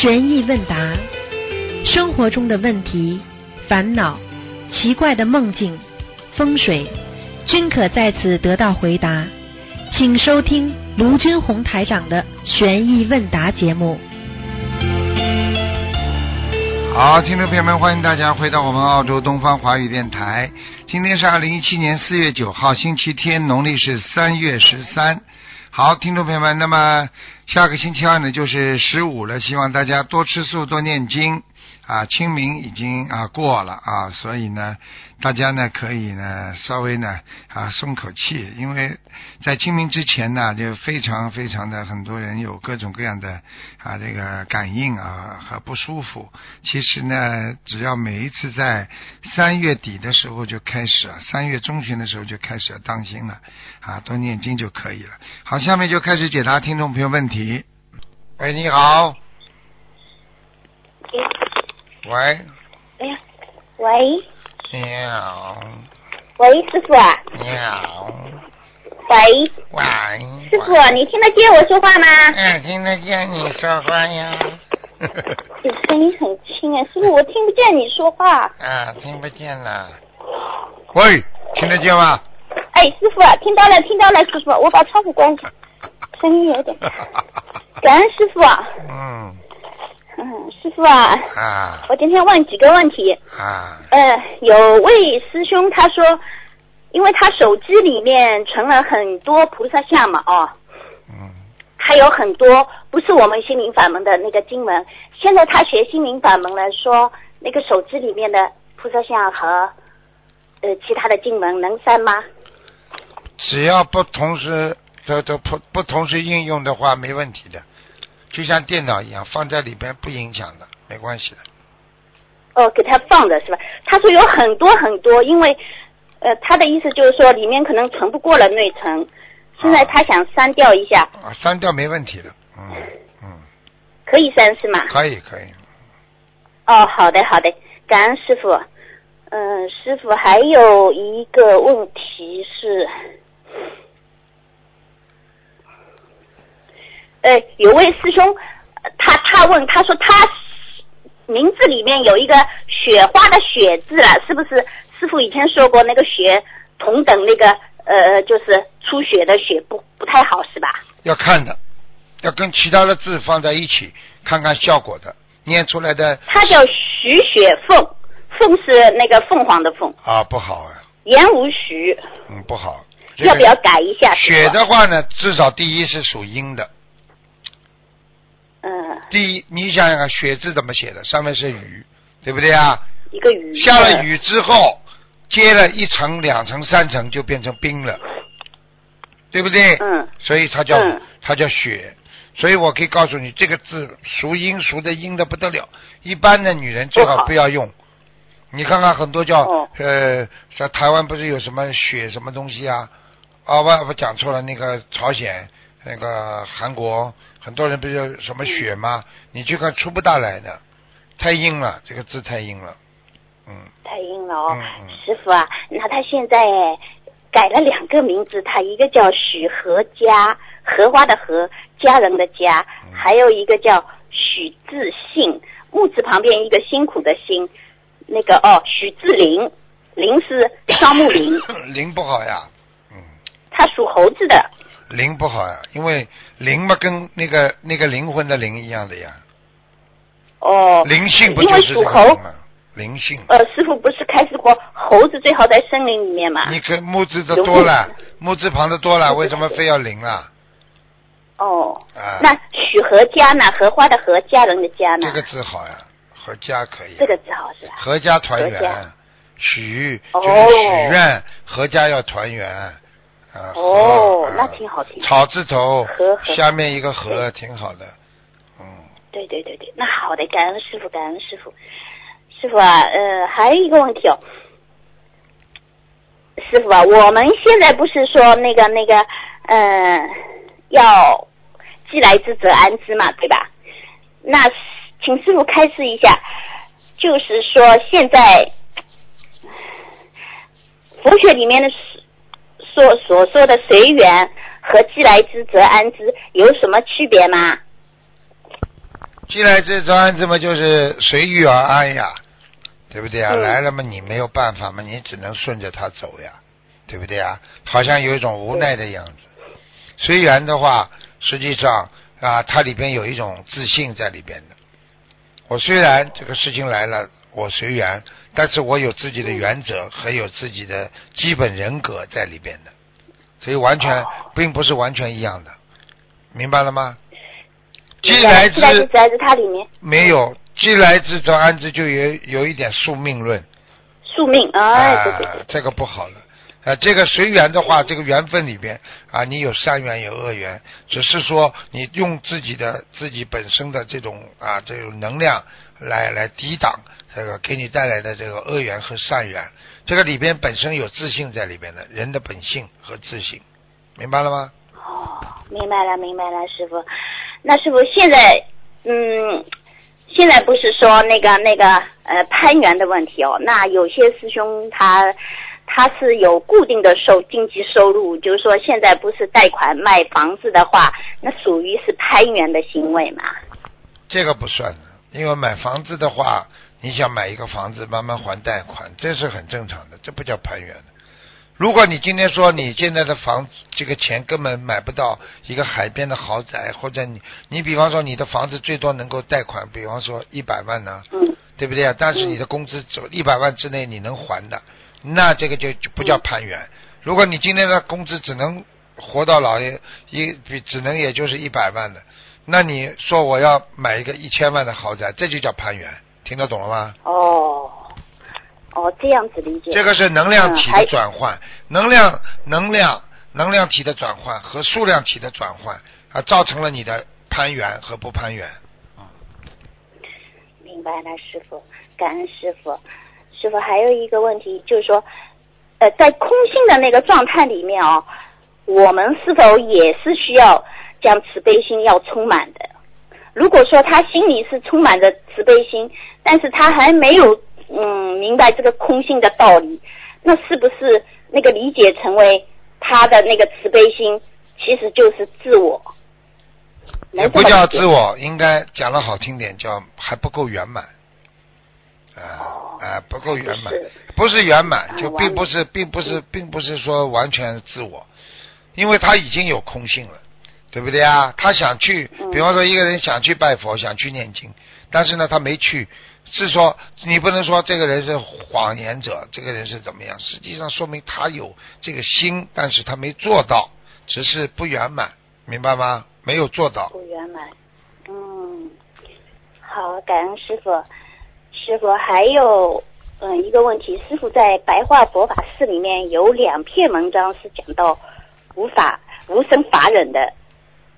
悬疑问答，生活中的问题、烦恼、奇怪的梦境、风水，均可在此得到回答。请收听卢军红台长的悬疑问答节目。好，听众朋友们，欢迎大家回到我们澳洲东方华语电台。今天是二零一七年四月九号，星期天，农历是三月十三。好，听众朋友们，那么下个星期二呢，就是十五了，希望大家多吃素，多念经。啊，清明已经啊过了啊，所以呢，大家呢可以呢稍微呢啊松口气，因为在清明之前呢，就非常非常的很多人有各种各样的啊这个感应啊和不舒服。其实呢，只要每一次在三月底的时候就开始啊，三月中旬的时候就开始要当心了啊，多念经就可以了。好，下面就开始解答听众朋友问题。喂，你好。喂。哎呀，喂。你好。喂，师傅啊。你好。喂。喂。师傅，你听得见我说话吗？嗯，听得见你说话呀。你 声音很轻啊，师傅，我听不见你说话。啊，听不见了。喂，听得见吗？哎，师傅，听到了，听到了，师傅，我把窗户关上，声音有点大。感恩师傅。嗯。嗯，师傅啊，啊我今天问几个问题。啊呃，有位师兄他说，因为他手机里面存了很多菩萨像嘛，哦，嗯还有很多不是我们心灵法门的那个经文。现在他学心灵法门了，说那个手机里面的菩萨像和呃其他的经文能删吗？只要不同时都都不不同时应用的话，没问题的。就像电脑一样，放在里边不影响的，没关系的。哦，给他放的是吧？他说有很多很多，因为呃他的意思就是说里面可能存不过了内存，现在他想删掉一下，啊，删掉没问题的。嗯嗯，可以删是吗？可以可以。哦，好的好的，感恩师傅。嗯，师傅还有一个问题是，呃，有位师兄，呃他他问他说他名字里面有一个雪花的雪字了，是不是？师傅以前说过那个雪同等那个呃，就是出血的血不不太好是吧？要看的，要跟其他的字放在一起看看效果的，念出来的他叫徐雪凤，凤是那个凤凰的凤，啊不好啊，言无徐，嗯不好。这个要不要改一下？雪的话呢，至少第一是属阴的。嗯，第一，你想想看，血字怎么写的？上面是雨，对不对啊？一个雨下了雨之后，接了一层、两层、三层，就变成冰了，对不对？嗯所以它叫、嗯它叫雪。所以我可以告诉你，这个字属阴，属的阴的不得了。一般的女人最好不要用。你看看很多叫、哦呃，在台湾不是有什么雪什么东西啊？啊，我，我讲错了，那个朝鲜、那个韩国，很多人不是什么雪吗？你去看出不大来的，太硬了，这个字太硬了。嗯，太硬了哦，师傅啊，那他现在改了两个名字，他一个叫许和家，荷花的荷，家人的家，嗯。还有一个叫许自信，木字旁边一个辛苦的辛，那个哦，许志林，林是 双木林，林不好呀，嗯，他属猴子的，灵不好呀，因为灵嘛跟那个那个灵魂的灵一样的呀，哦，灵性不就是这个吗？灵性，呃，师傅不是开始过猴子最好在森林里面嘛？你可木字的多了，木字旁的多了，为什么非要灵啊？哦，啊，那许和家呢？荷花的荷，家人的家呢？这个字好呀，和家可以，这个字好是吧？合家团圆许哦就是许愿，阖家要团圆。哦那啊挺好，挺好。草字头和和下面一个和，挺好的。嗯，对对对对，那好的，感恩师傅，感恩师傅。师傅啊，呃，还有一个问题哦，师傅啊，我们现在不是说那个那个，呃，要既来之则安之嘛，对吧？那请师傅开示一下，就是说现在佛学里面的所所说的随缘和既来之则安之有什么区别吗？既来之则安之嘛，就是随遇而安呀，对不对啊？嗯来了嘛，你没有办法嘛，你只能顺着他走呀，对不对啊？好像有一种无奈的样子。随缘的话，实际上啊，它里边有一种自信在里边的。我虽然这个事情来了，我随缘，但是我有自己的原则和有自己的基本人格在里边的，所以完全哦。并不是完全一样的，明白了吗？既来既来之之则安之，它里面。没有，既来之则安之，就有有一点宿命论。宿命，哎，对对啊对，，这个不好了。啊，这个随缘的话，这个缘分里边啊，你有善缘有恶缘，只是说你用自己的自己本身的这种啊这种能量来来抵挡这个给你带来的这个恶缘和善缘。这个里边本身有自信在里边的，人的本性和自信，明白了吗？哦，明白了，明白了，师傅。那师傅现在，嗯，现在不是说那个那个呃攀缘的问题哦？那有些师兄他他是有固定的收经济收入，就是说现在不是贷款卖房子的话，那属于是攀缘的行为嘛？这个不算的，因为买房子的话，你想买一个房子慢慢还贷款，这是很正常的，这不叫攀缘的。如果你今天说你现在的房子这个钱根本买不到一个海边的豪宅，或者你你比方说你的房子最多能够贷款，比方说一百万呢，嗯，对不对啊？但是你的工资走一百万之内你能还的，那这个就就不叫攀援。如果你今天的工资只能活到老也一比只能也就是一百万的，那你说我要买一个一千万的豪宅，这就叫攀缘，听得懂了吗？哦，哦，这样子理解。这个是能量体的转换，能量能量能量体的转换和数量体的转换啊，造成了你的攀缘和不攀缘。明白了，师傅，感恩师傅。师傅还有一个问题，就是说，呃，在空性的那个状态里面哦，我们是否也是需要将慈悲心要充满的？如果说他心里是充满着慈悲心，但是他还没有嗯明白这个空性的道理，那是不是那个理解成为他的那个慈悲心，其实就是自我？也不叫自我，应该讲的好听点，叫还不够圆满。啊哦啊，不够圆满，不是圆满，啊就并不是，并不是，并不是说完全自我，因为他已经有空性了，对不对啊？他想去，嗯比方说一个人想去拜佛，想去念经，但是呢，他没去，是说你不能说这个人是谎言者，这个人是怎么样？实际上说明他有这个心，但是他没做到，只是不圆满，明白吗？没有做到。不圆满。嗯，好，感恩师傅。师傅还有嗯一个问题，师傅在白话佛法寺里面有两篇文章是讲到无法无生法忍的，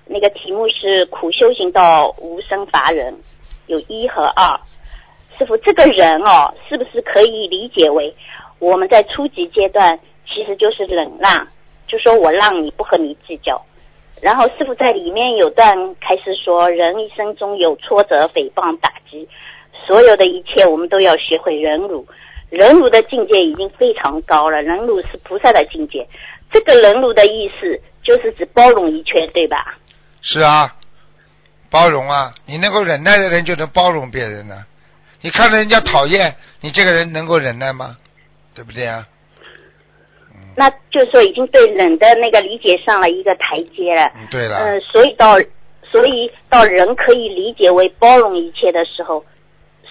那个题目是苦修行到无生法忍，有一和二。师傅，这个人哦，是不是可以理解为我们在初级阶段其实就是忍让，就说我让你不和你计较。然后师傅在里面有段开始说，人一生中有挫折、诽谤、打击，所有的一切我们都要学会忍辱。忍辱的境界已经非常高了，忍辱是菩萨的境界。这个忍辱的意思就是指包容一切，对吧？是啊，包容啊，你能够忍耐的人就能包容别人呢、你看着人家讨厌，你这个人能够忍耐吗？对不对啊？那就是说已经对人的那个理解上了一个台阶了。嗯，对了，嗯、所以到所以到人可以理解为包容一切的时候，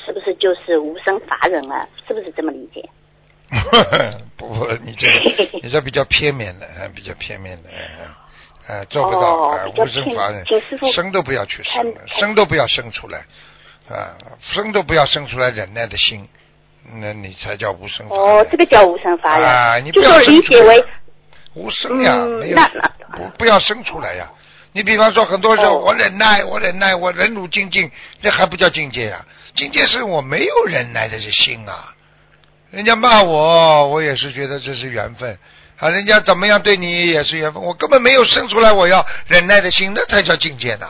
是不是就是无生法忍啊？是不是这么理解？不 不，你这个你这比较片面的，呃比较片面的，呃呃，做不到，无生法忍生都不要去生生都不要生出来，啊，生都不要生出来忍耐的心，那你才叫无生法忍。哦，这个叫无生法忍，啊你不要生出来理解为无生呀，嗯没有那那不不要生出来呀。你比方说，很多时候我忍耐，我忍耐，我忍辱精进，这还不叫境界呀？境界是我没有忍耐的这心啊。人家骂我，我也是觉得这是缘分啊。人家怎么样对你也是缘分，我根本没有生出来我要忍耐的心，那才叫境界呢。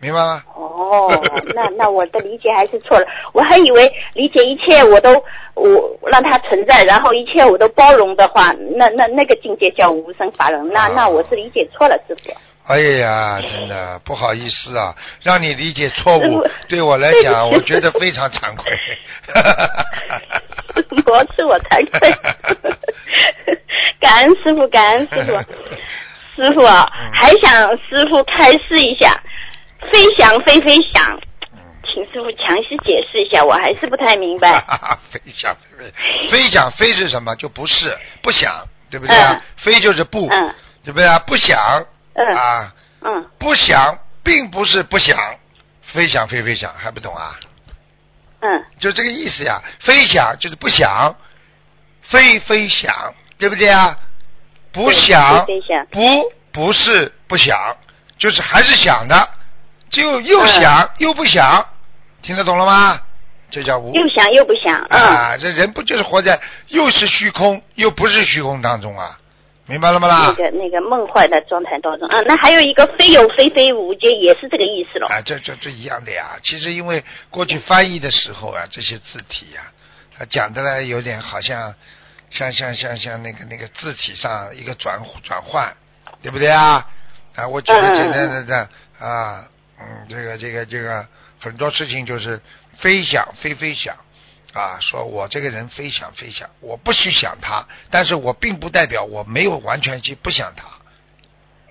明白吗？哦，那那我的理解还是错了，我还以为理解一切我都我让它存在，然后一切我都包容的话，那那那个境界叫无生法忍，那那我是理解错了，师傅。哎呀，真的不好意思啊，让你理解错误师，对我来讲，我觉得非常惭愧。我是我惭愧，感恩师傅，感恩师傅。师傅啊，嗯还想师傅开示一下，飞翔飞飞翔，请师傅详细解释一下，我还是不太明白。飞翔飞飞，飞翔飞是什么？就不是不想，对不对啊？嗯飞就是不，嗯对不对啊？不想嗯啊，嗯不想并不是不想，飞想飞飞想还不懂啊？嗯就这个意思呀。飞想就是不想，飞飞想，对不对啊？不想飞飞翔不不是不想，就是还是想的，就又嗯想、又不想，听得懂了吗？这叫无又想又不想，嗯，啊，这人不就是活在又是虚空又不是虚空当中啊？明白了吗啦那？个那个梦幻的状态当中，啊，那还有一个非有非非无间，也是这个意思了。啊，这这这一样的呀。其实因为过去翻译的时候啊，这些字体呀、他讲的呢有点好像像像像像那个那个字体上一个转转换，对不对啊？啊，我举个嗯嗯简单的的啊，嗯，这个这个这个很多事情就是飞想飞飞想。啊，说我这个人非想非想，我不去想他，但是我并不代表我没有完全去不想他，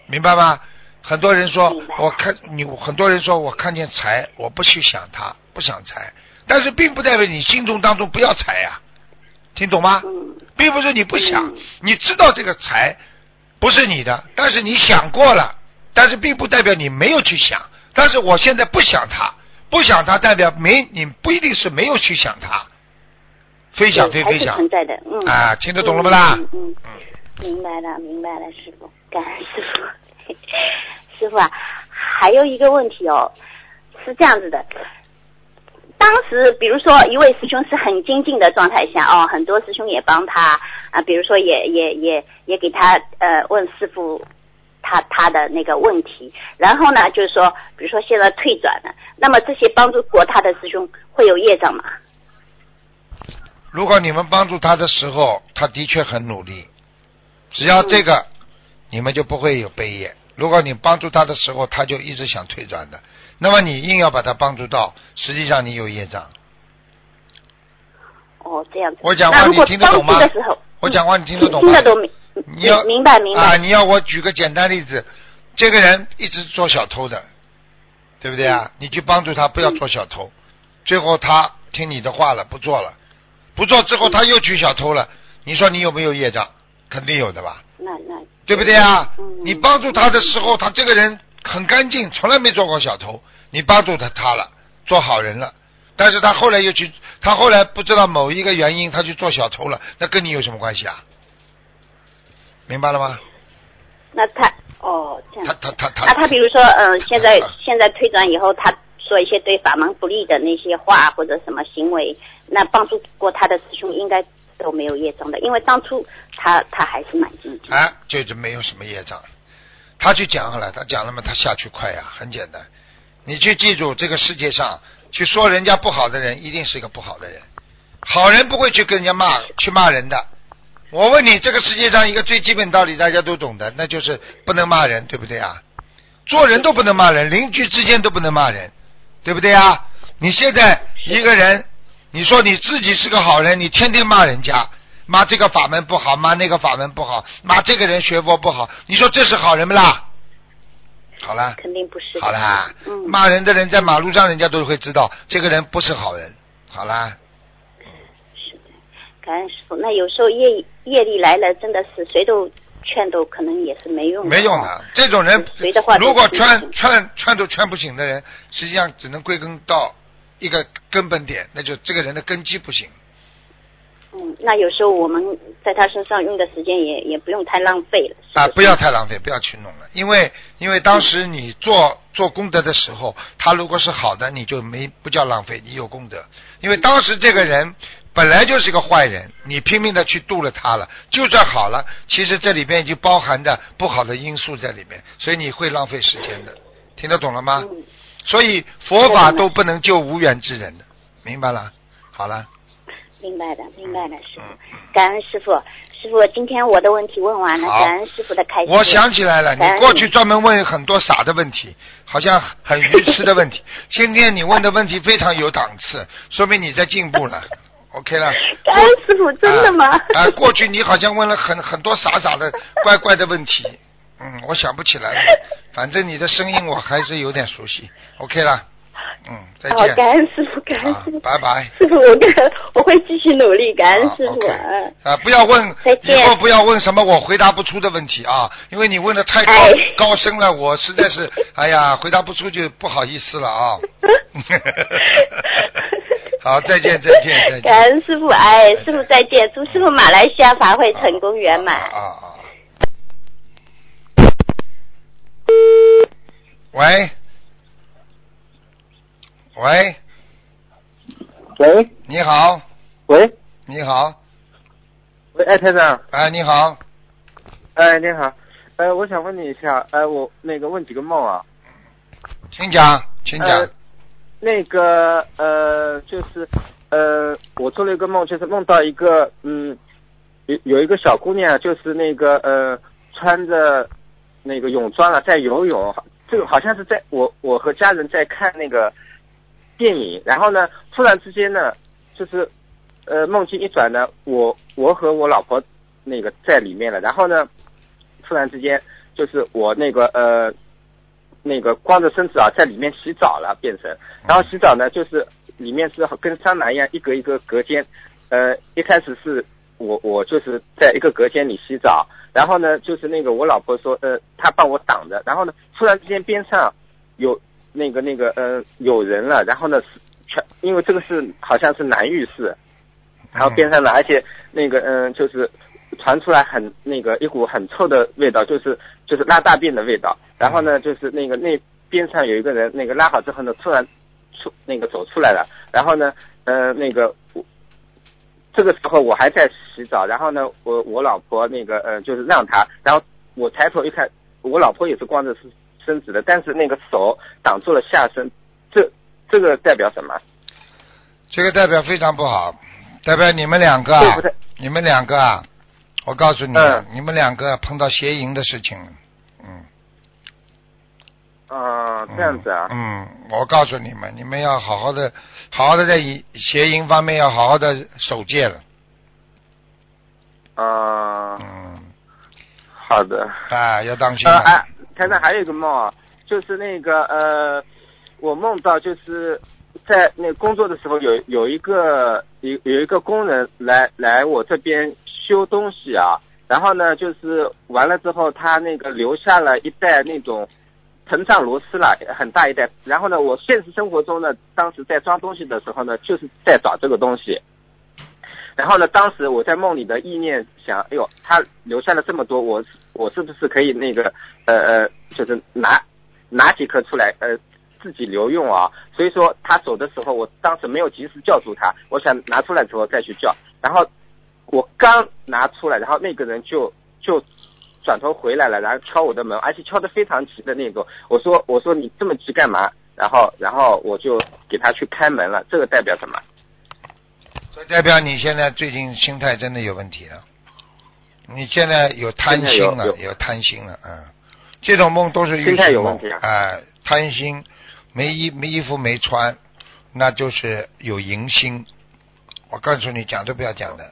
明白吗？很多人说，我看你，很多人说我看见财，我不去想他，不想财，但是并不代表你心中当中不要财呀、听懂吗？嗯并不是你不想嗯，你知道这个财不是你的，但是你想过了，但是并不代表你没有去想。但是我现在不想它，不想他代表没你不一定是没有去想它，飞翔对还是飞飞翔存在的，嗯。啊，听得懂了不啦？嗯嗯嗯，明白了，明白了，师傅，感恩师傅。师傅啊，还有一个问题哦，是这样子的。当时，比如说一位师兄是很精进的状态下哦，很多师兄也帮他啊，比如说也也也也给他呃问师傅他他的那个问题，然后呢就是说，比如说现在退转了，那么这些帮助过他的师兄会有业障吗？如果你们帮助他的时候，他的确很努力，只要这个，你们就不会有悲业。如果你帮助他的时候，他就一直想退转的，那么你硬要把他帮助到，实际上你有业障。哦，这样子。我讲话你听得懂吗我讲话你听听得懂吗？听得懂明你要明白明白。啊！你要我举个简单例子，这个人一直做小偷的，对不对啊？你去帮助他不要做小偷，最后他听你的话了，不做了，不做之后他又去小偷了，你说你有没有业障？肯定有的吧，那那对不对啊？嗯你帮助他的时候，他这个人很干净，从来没做过小偷，你帮助他他了，做好人了。但是他后来又去，他后来不知道某一个原因，他去做小偷了，那跟你有什么关系啊？明白了吗？那他哦这样。他他他他，那他比如说，嗯、现在啊现在退转以后，他说一些对法门不利的那些话或者什么行为，那帮助过他的师兄应该都没有业障的，因为当初他他还是蛮精进的。哎，就是没有什么业障。他去讲好了，他讲了嘛，他下去快呀，很简单。你去记住，这个世界上去说人家不好的人，一定是一个不好的人。好人不会去跟人家骂，去骂人的。我问你，这个世界上一个最基本道理，大家都懂的，那就是不能骂人，对不对啊？做人都不能骂人，邻居之间都不能骂人，对不对啊？你现在一个人，你说你自己是个好人，你天天骂人家，骂这个法门不好，骂那个法门不好，骂这个人学佛不好，你说这是好人不啦？好啦，肯定不是。好啦，嗯，骂人的人在马路上，人家都会知道这个人不是好人。好啦，感恩师傅。那有时候业业力来了，真的是谁都劝都可能也是没用的。没用的，这种人谁的话如果劝劝劝都劝不醒的人，实际上只能归根到一个根本点，那就这个人的根基不行。嗯，那有时候我们在他身上用的时间也也不用太浪费了。是啊，不要太浪费，不要去弄了，因为因为当时你做做功德的时候，他如果是好的，你就没不叫浪费，你有功德。因为当时这个人本来就是个坏人，你拼命的去度了他了，就算好了，其实这里边已经包含着不好的因素在里面，所以你会浪费时间的，听得懂了吗？嗯，所以佛法都不能救无缘之人的，明白了？好了，明白的，明白的，师傅感恩师傅。师傅，今天我的问题问完了，感恩师傅的开示。我想起来了，你过去专门问很多傻的问题，好像很愚痴的问题。今天你问的问题非常有档次，说明你在进步了。OK 了。感恩师傅，真的吗？啊、啊过去你好像问了很很多傻傻的、怪怪的问题。嗯，我想不起来了。反正你的声音我还是有点熟悉。OK 了。嗯，再好，见。感恩师傅，感恩啊师傅。拜拜。师傅，我跟我会继续努力，感恩啊师傅。啊，不要问以后不要问什么我回答不出的问题啊，因为你问的太高、哎高深了，我实在是，哎呀，回答不出就不好意思了啊。好，再见，再见，再见。感恩师傅，哎，师傅再见，祝师傅马来西亚法会成功圆满。啊啊啊！喂，喂，喂？你好，喂？你好，喂，哎，台长，哎，你好，哎，你好，哎，我想问你一下，哎，我那个问几个梦啊，请讲，请讲。呃那个呃，就是呃，我做了一个梦，就是梦到一个嗯，有有一个小姑娘，就是那个呃，穿着那个泳装了，在游泳，这个好像是在我我和家人在看那个电影，然后呢，突然之间呢，就是呃，梦境一转呢，我我和我老婆那个在里面了，然后呢，突然之间就是我那个呃。那个光着身子啊，在里面洗澡了，变成，然后洗澡呢，就是里面是跟桑拿一样，一格一个隔间。呃，一开始是我我就是在一个隔间里洗澡，然后呢，就是那个我老婆说，呃，她帮我挡着，然后呢，突然之间边上有那个那个呃有人了，然后呢是全因为这个是好像是男浴室，然后边上呢，而且那个嗯、就是传出来很那个一股很臭的味道，就是就是拉大便的味道。然后呢，就是那个那边上有一个人，那个拉好之后呢，突然出那个走出来了。然后呢，呃，那个我这个时候我还在洗澡，然后呢，我我老婆那个呃就是让他，然后我抬头一看，我老婆也是光着身身子的，但是那个手挡住了下身，这这个代表什么？这个代表非常不好，代表你们两个啊你们两个啊，我告诉你，嗯你们两个碰到邪淫的事情了，嗯。啊、这样子啊。嗯。嗯，我告诉你们，你们要好好的，好好的在邪淫方面要好好的守戒了。啊、嗯，好的。啊，要当心呃，了。还台上还有一个梦啊，就是那个呃，我梦到就是在那工作的时候有有一个有有一个工人来来我这边修东西啊，然后呢就是完了之后他那个留下了一袋那种膨胀螺丝了，很大一袋。然后呢，我现实生活中呢，当时在装东西的时候呢，就是在找这个东西。然后呢，当时我在梦里的意念想，哎呦，他留下了这么多，我我是不是可以那个呃呃，就是拿拿几颗出来呃自己留用啊？所以说他走的时候，我当时没有及时叫住他，我想拿出来之后再去叫。然后我刚拿出来，然后那个人就就转头回来了，然后敲我的门，而且敲得非常急的那种。我说我说你这么急干嘛？然后然后我就给他去开门了，这个代表什么？这代表你现在最近心态真的有问题了。你现在有贪心了，有有贪心了，嗯，这种梦都是预心态示梦有问题啊，哎、贪心，没衣没衣服没穿，那就是有淫心。我告诉你，讲都不要讲的，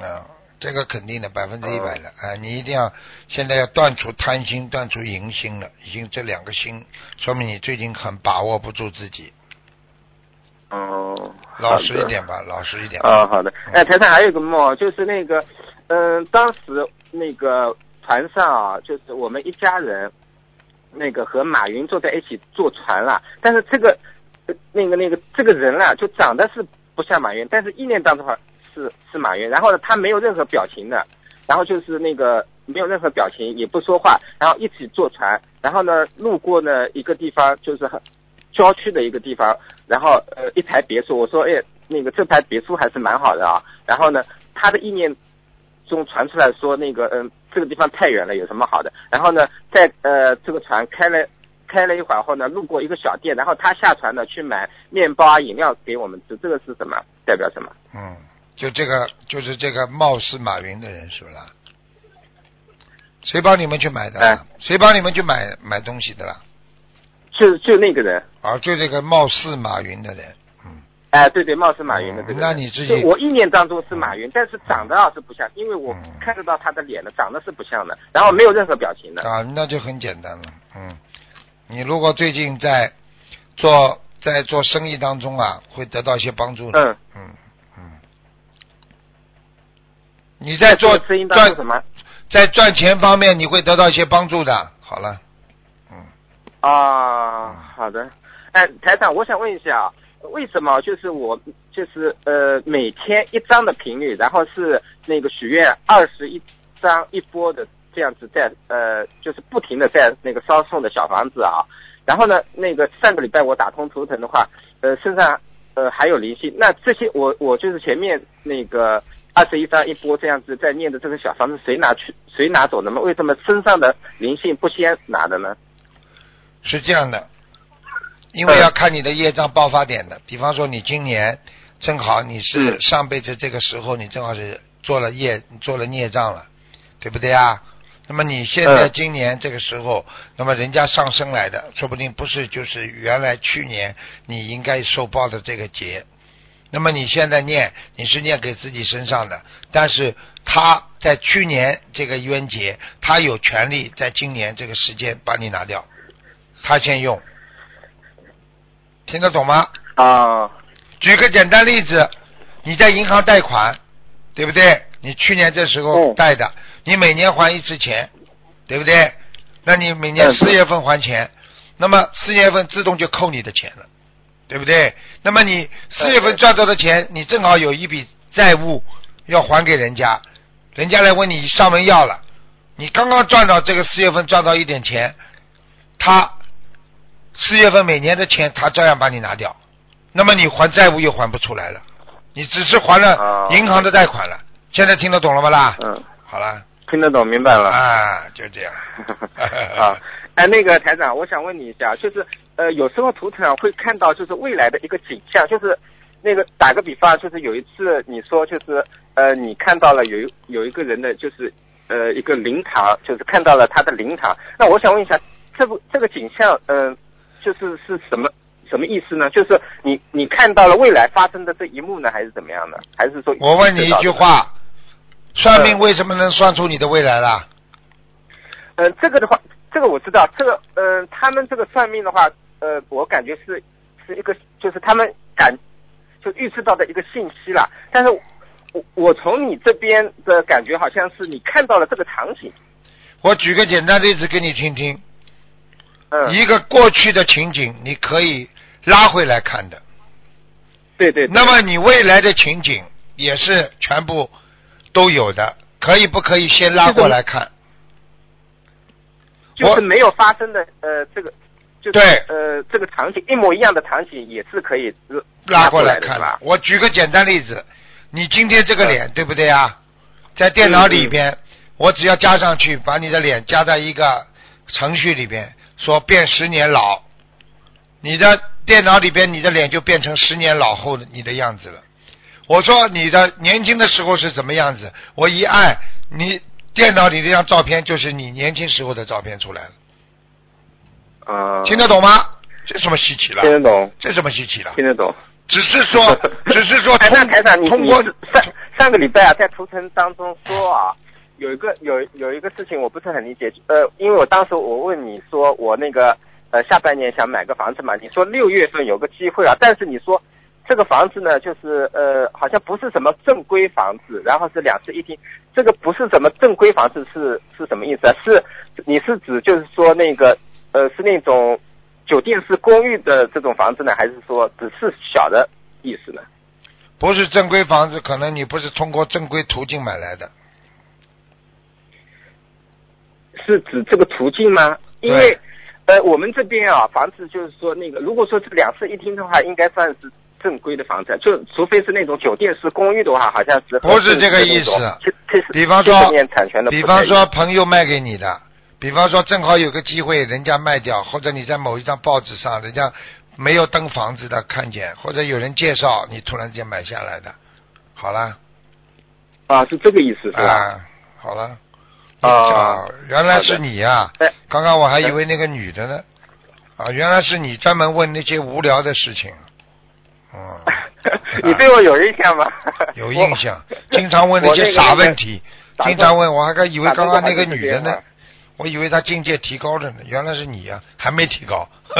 啊、这个肯定的，百分之一百的，啊、你一定要现在要断除贪心，断除淫心了，已经这两个心，说明你最近很把握不住自己，哦，老实一点吧，老实一点吧。啊，好的。哎，台上还有个梦，就是那个，嗯，当时那个船上啊，就是我们一家人，那个和马云坐在一起坐船了。但是这个，呃那个那个这个人啊，就长得是不像马云，但是意念当中话是是马云。然后呢，他没有任何表情的，然后就是那个没有任何表情，也不说话，然后一起坐船，然后呢，路过呢一个地方，就是很郊区的一个地方，然后呃一排别墅，我说哎那个这排别墅还是蛮好的啊，然后呢他的意念中传出来说那个嗯、这个地方太远了，有什么好的？然后呢在呃这个船开了开了一会儿后呢，路过一个小店，然后他下船呢去买面包啊饮料给我们吃，这个是什么？代表什么？嗯，就这个就是这个貌似马云的人是不是啦？谁帮你们去买的？谁帮你们去买买东西的啦？就就那个人，啊，就这个貌似马云的人，嗯，哎，对对，貌似马云的这个人。那你自己我意念当中是马云，但是长得啊是不像，因为我嗯。看得到他的脸了，长得是不像的，然后没有任何表情的。啊，那就很简单了，嗯，你如果最近在做在做生意当中啊，会得到一些帮助的，嗯，嗯。嗯，你在做赚什么？在赚钱方面，你会得到一些帮助的。好了，嗯，啊，好的。哎，台长，我想问一下啊，为什么就是我就是呃每天一张的频率，然后是那个许愿二十一张一波的这样子在呃就是不停的在那个烧送的小房子啊，然后呢那个上个礼拜我打通图腾的话，呃身上呃还有灵性，那这些我我就是前面那个。二十一张一波这样子在念的这个小房子，谁拿去谁拿走的吗？为什么身上的灵性不先拿的呢？是这样的，因为要看你的业障爆发点的。比方说，你今年正好你是嗯上辈子这个时候，你正好是做了业做了孽障了，对不对啊？那么你现在嗯今年这个时候，那么人家上升来的，说不定不是就是原来去年你应该受报的这个劫。那么你现在念，你是念给自己身上的，但是他在去年这个冤结，他有权利在今年这个时间把你拿掉，他先用，听得懂吗？啊，举个简单例子，你在银行贷款，对不对？你去年这时候嗯贷的，你每年还一次钱，对不对？那你每年嗯四月份还钱，那么四月份自动就扣你的钱了，对不对？那么你四月份赚到的钱，你正好有一笔债务要还给人家，人家来问你上门要了，你刚刚赚到这个四月份赚到一点钱，他四月份每年的钱他照样把你拿掉，那么你还债务又还不出来了，你只是还了哦银行的贷款了。现在听得懂了吗啦？嗯，好了，听得懂，明白了。啊，就这样。啊，哎，那个台长，我想问你一下，就是呃，有时候图腾会看到就是未来的一个景象，就是那个打个比方，就是有一次你说就是呃，你看到了有一有一个人的就是呃一个灵堂，就是看到了他的灵堂，那我想问一下，这部这个景象，嗯、就是是什么？什么意思呢？就是你你看到了未来发生的这一幕呢，还是怎么样的？还是说我问你一句，话，算命为什么能算出你的未来啦？呃，这个的话，这个我知道，这个呃，他们这个算命的话，呃，我感觉是是一个，就是他们感就预知到的一个信息啦。但是我我从你这边的感觉，好像是你看到了这个场景，我举个简单例子给你听听，嗯，一个过去的情景，你可以拉回来看的。对对对那么你未来的情景也是全部都有的，可以不可以先拉过来看？就是没有发生的呃这个。就是对呃，这个场景一模一样的场景也是可以呃拉过来来看是吧？我举个简单例子，你今天这个脸、对不对啊？在电脑里边，我只要加上去，把你的脸加在一个程序里边，说变十年老，你的电脑里边你的脸就变成十年老后的你的样子了。我说你的年轻的时候是怎么样子？我一按，你电脑里那张照片就是你年轻时候的照片出来了，啊，听得懂吗？这什么稀奇了？听得懂，这什么稀奇了？听得懂。只是说，只是说哎，那通台长，你通过你上上个礼拜啊，在图腾当中说啊，有一个有有一个事情我不是很理解，呃，因为我当时我问你说我那个呃下半年想买个房子嘛，你说六月份有个机会啊，但是你说这个房子呢，就是呃好像不是什么正规房子，然后是两室一厅，这个不是什么正规房子是是什么意思啊？是你是指就是说那个呃是那种酒店式公寓的这种房子呢，还是说只是小的意思呢？不是正规房子，可能你不是通过正规途径买来的。是指这个途径吗？因为呃，我们这边啊，房子就是说那个，如果说是两室一厅的话，应该算是正规的房子，就除非是那种酒店式公寓的话，好像是不是这个意思比方说比方说朋友卖给你的，比方说正好有个机会人家卖掉，或者你在某一张报纸上人家没有登房子的看见，或者有人介绍你突然间买下来的，好了，啊，是这个意思是吧？啊，好了。啊，原来是你呀、哎刚刚我还以为那个女的呢。啊，原来是你专门问那些无聊的事情。嗯，你对我有印象吗？有印象，经常问那些傻问题，经常问，我还以为刚刚那个女的呢。我以为她境界提高了呢，原来是你呀、还没提高。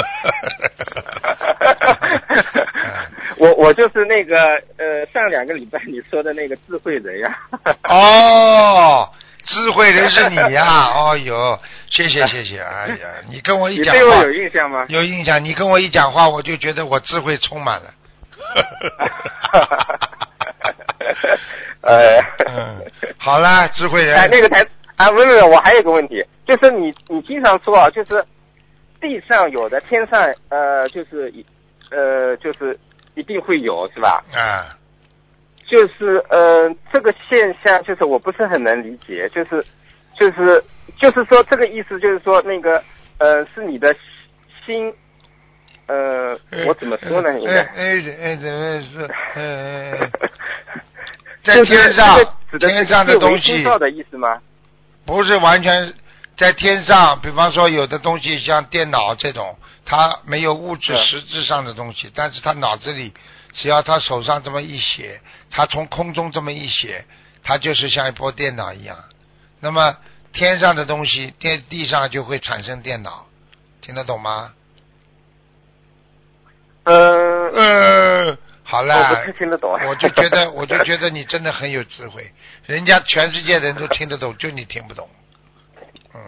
我我就是那个呃，上两个礼拜你说的那个智慧人呀。哦，智慧人是你呀、哦哟，谢谢谢谢，哎呀，你跟我一讲话。你对我有印象吗？有印象，你跟我一讲话，我就觉得我智慧充满了。呃，嗯，好啦，智慧人。哎，那个台啊，不是不是，我还有个问题，就是你你经常说啊，就是地上有的，天上呃，就是一呃，就是一定会有，是吧？啊，就是呃，这个现象就是我不是很能理解，就是就是就是说这个意思，就是说那个呃，是你的心。呃，我怎么说呢？应该哎哎，怎么是？在天上天上的东西的意思吗？不是完全在天上，比方说有的东西像电脑这种，它没有物质实质上的东西，但是他脑子里只要他手上这么一写，他从空中这么一写，它就是像一部电脑一样。那么天上的东西，电地上就会产生电脑，听得懂吗？呃，呃，好了，我不是听得懂。我就觉得，我就觉得你真的很有智慧，人家全世界人都听得懂，就你听不懂。嗯，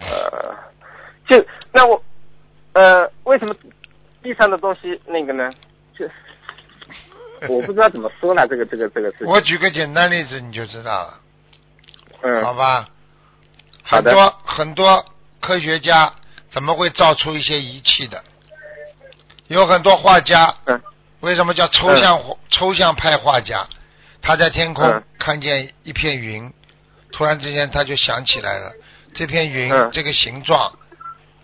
呃，就那我呃，为什么地上的东西那个呢？就 我不知道怎么说呢，这个这个这个事情。我举个简单例子你就知道了，嗯，好吧？很多很多科学家怎么会造出一些仪器的？有很多画家，嗯为什么叫抽象、抽象派画家？他在天空嗯看见一片云，突然之间他就想起来了，这片云、嗯这个形状，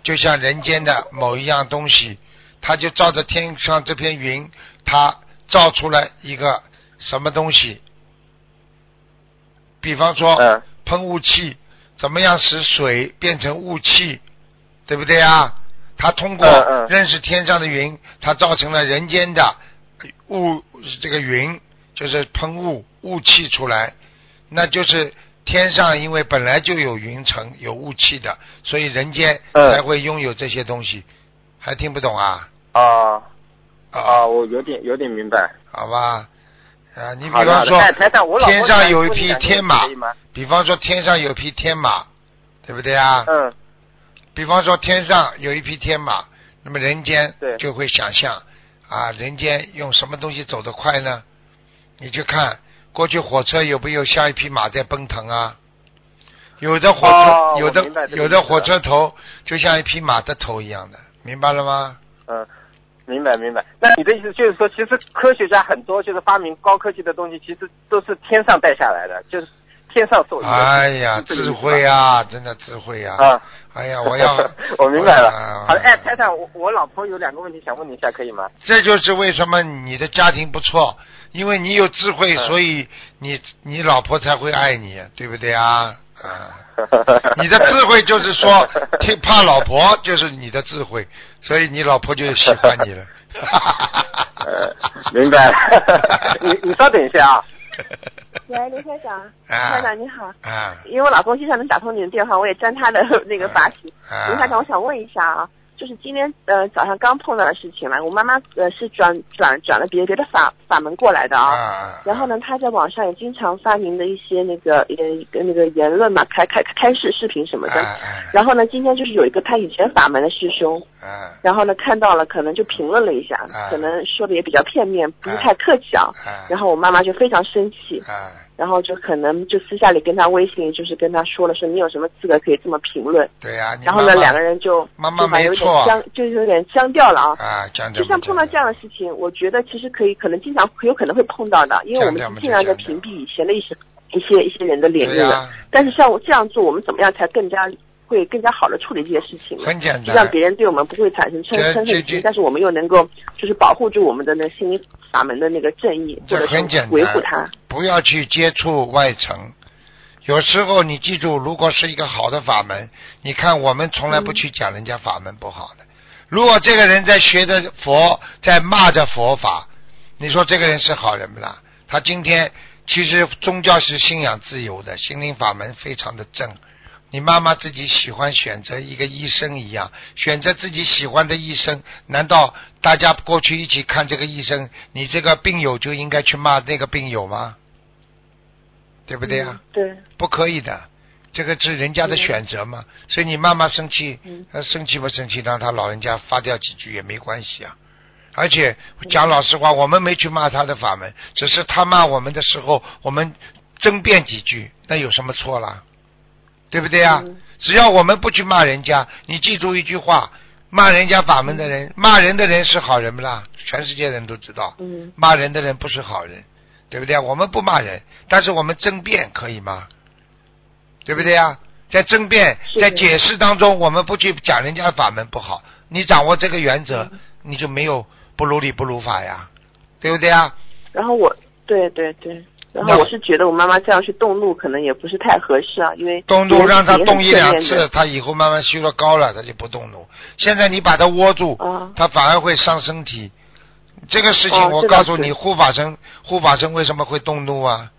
就像人间的某一样东西，他就照着天上这片云，他造出来一个什么东西？比方说，嗯喷雾器怎么样使水变成雾气，对不对啊？他通过认识天上的云，他造成了人间的雾，这个云就是喷雾雾气出来，那就是天上因为本来就有云层有雾气的，所以人间嗯才会拥有这些东西。还听不懂啊？啊啊，我有点有点明白。好吧？啊，你比方说天上有一匹天马比方说天上有匹天马，对不对啊？嗯比方说天上有一匹天马，那么人间就会想象啊，人间用什么东西走得快呢？你去看过去火车有没有像一匹马在奔腾啊？有的火车，哦有的有的火车头就像一匹马的头一样的，明白了吗？嗯，明白明白。那你的意思就是说，其实科学家很多就是发明高科技的东西，其实都是天上带下来的，就是天上授予的。哎呀，智慧啊，真的智慧啊！啊！哎呀，我要 我明白了。好的，哎，太太，我我老婆有两个问题想问你一下，可以吗？这就是为什么你的家庭不错，因为你有智慧，嗯所以你你老婆才会爱你，对不对啊？啊，你的智慧就是说，听怕老婆就是你的智慧，所以你老婆就喜欢你了。呃，明白了。你你稍等一下啊。喂，刘科长，刘科长你好，啊。因为我老公经常能打通你的电话，我也沾他的 那个把戏。啊。刘科长，我想问一下啊，就是今天呃早上刚碰到的事情了，我妈妈呃是转转转了别别的法法门过来的啊。啊！然后呢，她在网上也经常发明的一些那个呃那个言论嘛，开开开视视频什么的。啊然后呢，今天就是有一个他以前法门的师兄，啊然后呢看到了，可能就评论了一下，啊可能说的也比较片面，不是太客气啊。啊然后我妈妈就非常生气，啊！然后就可能就私下里跟他微信，就是跟他说了说你有什么资格可以这么评论。对呀，你然后呢，两个人就妈妈就反正有没错。点僵，就是有点僵掉了啊。啊，僵掉就像碰到这样的事情，我觉得其实可以，可能经常有可能会碰到的，因为我们尽量的讲讲屏蔽以前的一些一些一些人的脸面但是像我这样做，我们怎么样才更加会更加好的处理这些事情？很简单让别人对我们不会产生嗔恨心，但是我们又能够就是保护住我们的那心灵法门的那个正义，或这者很简单维护它。不要去接触外层。有时候你记住，如果是一个好的法门，你看我们从来不去讲人家法门不好的。如果这个人在学着佛，在骂着佛法，你说这个人是好人不啦？他今天其实宗教是信仰自由的，心灵法门非常的正。你妈妈自己喜欢选择一个医生一样，选择自己喜欢的医生，难道大家过去一起看这个医生，你这个病友就应该去骂那个病友吗？对不对啊？嗯对，不可以的，这个是人家的选择嘛。所以你妈妈生气，嗯呃，生气不生气，让她老人家发掉几句也没关系啊。而且讲老实话，我们没去骂他的法门，只是他骂我们的时候，我们争辩几句，那有什么错啦？对不对啊？嗯只要我们不去骂人家，你记住一句话：骂人家法门的人，骂人的人是好人不啦？全世界人都知道，嗯骂人的人不是好人，对不对啊？我们不骂人，但是我们争辩可以吗？对不对啊？在争辩、在解释当中，我们不去讲人家法门不好，你掌握这个原则，嗯你就没有不如理不如法呀，对不对啊？然后我，对对对，然那后我是觉得我妈妈这样去动怒可能也不是太合适啊，因为动怒让她动一两次，她以后慢慢修了高了，她就不动怒。现在你把她窝住，啊，他反而会伤身体。这个事情哦我告诉你，护法神护法神为什么会动怒啊？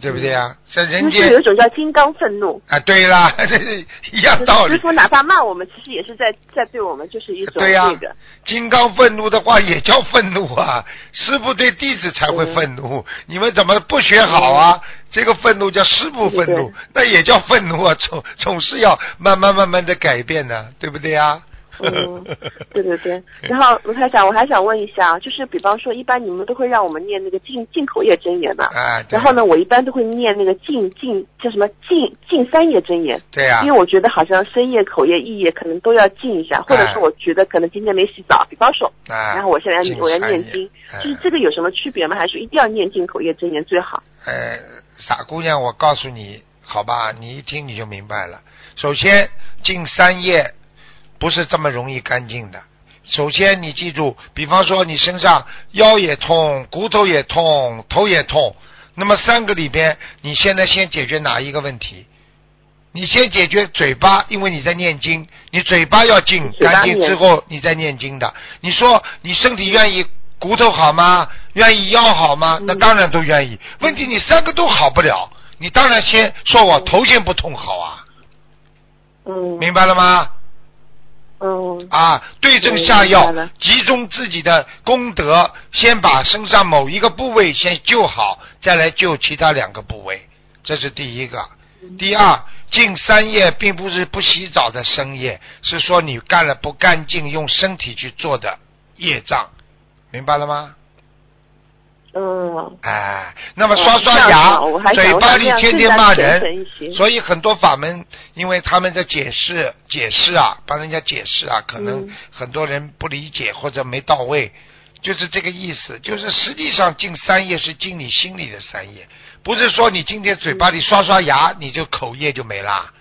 对不对啊？在人就是有一种叫金刚愤怒。啊，对啦，这 是一样道理。师傅哪怕骂我们，其实也是在在对我们就是一种对呀那个，金刚愤怒的话也叫愤怒啊，师傅对弟子才会愤怒，你们怎么不学好啊？这个愤怒叫师傅愤怒那也叫愤怒啊，总总是要慢慢慢慢的改变的，对不对啊？嗯，对对对。然后卢台长，我还想问一下，就是比方说，一般你们都会让我们念那个进进口业真言嘛？啊，对然后呢，我一般都会念那个进进叫什么进进三业真言，对呀、因为我觉得好像深夜、口业、意业可能都要静一下，或者哎说我觉得可能今天没洗澡，比方说，啊，然后我现在我要念经，哎就是这个有什么区别吗？还是一定要念进口业真言最好？呃，傻姑娘，我告诉你，好吧，你一听你就明白了。首先，进三业不是这么容易干净的。首先，你记住，比方说你身上腰也痛，骨头也痛，头也痛，那么三个里边，你现在先解决哪一个问题？你先解决嘴巴，因为你在念经，你嘴巴要净干净之后，你再念经的。你说你身体愿意骨头好吗？愿意腰好吗？嗯那当然都愿意。问题你三个都好不了，你当然先说我头先不痛好啊，嗯明白了吗？嗯啊，对症下药集中自己的功德，先把身上某一个部位先救好，再来救其他两个部位，这是第一个。嗯。第二，进三业并不是不洗澡的生业，是说你干了不干净，用身体去做的业障，明白了吗？嗯。哎，那么哦刷刷牙嘴巴里天天骂人，所以很多法门，因为他们在解释解释啊，帮人家解释啊，可能嗯很多人不理解或者没到位，就是这个意思。就是实际上进三业是进你心里的三业，不是说你今天嘴巴里刷刷牙，你就口业就没啦。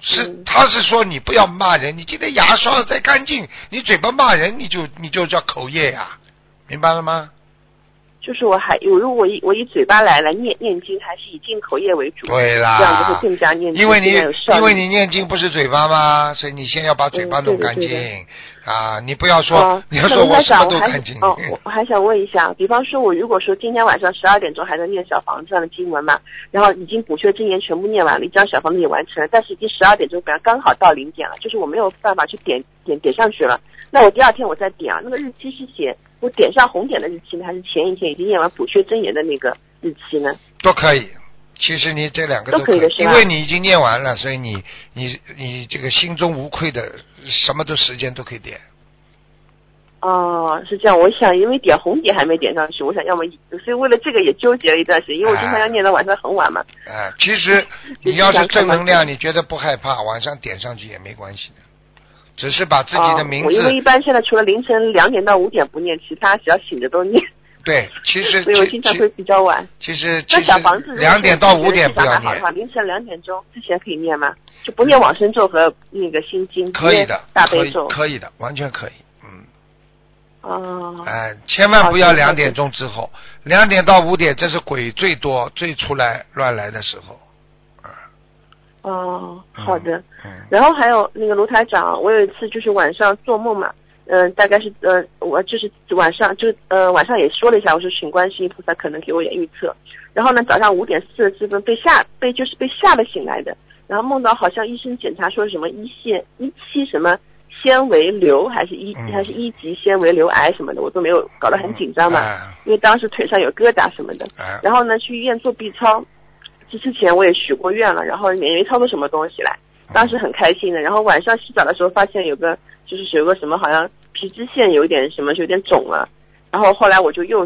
是，嗯他是说你不要骂人，你今天牙刷的再干净，你嘴巴骂人，你就你就叫口业呀、明白了吗？就是我还我如果我以我以嘴巴来来念念经，还是以进口业为主，对啦，这样就会更加念经因为你因为你念经不是嘴巴吗？所以你先要把嘴巴弄干净、啊！你不要说，哦，你要说我什么都干净。哦，我 我还想问一下，比方说，我如果说今天晚上十二点钟还在念小房子上的经文嘛，然后已经补缺真言全部念完了，一张小房子也完成了，但是已经十二点钟，本来刚好到零点了，就是我没有办法去点点点上去了。那我第二天我再点啊，那个日期是写我点上红点的日期呢，还是前一天已经念完补缺真言的那个日期呢？都可以。其实你这两个都可可以的是因为你已经念完了，所以你你你这个心中无愧的，什么都时间都可以点。哦，是这样。我想，因为点红点还没点上去，我想要么，所以为了这个也纠结了一段时间，因为我经常要念到晚上很晚嘛。啊，其实 你要是正能量，你觉得不害怕，晚上点上去也没关系的，只是把自己的名哦、我因为一般现在除了凌晨两点到五点不念，其他只要醒着都念，对，其实所以我经常会比较晚。其实其实小房子两点到五点不要好的，话，凌晨两点钟之前可以念吗？就不念往生咒和那个心经，可以的，大悲咒。可以的，完全可以。嗯，哦，哎，千万不要两点钟之后，两点到五点，这是鬼最多、最出来乱来的时候。哦，嗯好的。嗯，然后还有那个卢台长，我有一次就是晚上做梦嘛，嗯、大概是呃，我就是晚上就呃晚上也说了一下，我说请观世音菩萨可能给我点预测。然后呢，早上五点四十四分被吓被就是被吓得醒来的，然后梦到好像医生检查说什么一线一期什么纤维瘤还是一、嗯还是一级纤维瘤癌什么的，我都没有搞得很紧张嘛，哎因为当时腿上有疙瘩什么的。哎，然后呢，去医院做 B 超，这之前我也许过愿了，然后也没操作什么东西来，当时很开心的。然后晚上洗澡的时候发现有个就是有个什么好像皮脂腺有点什么有点肿了，然后后来我就又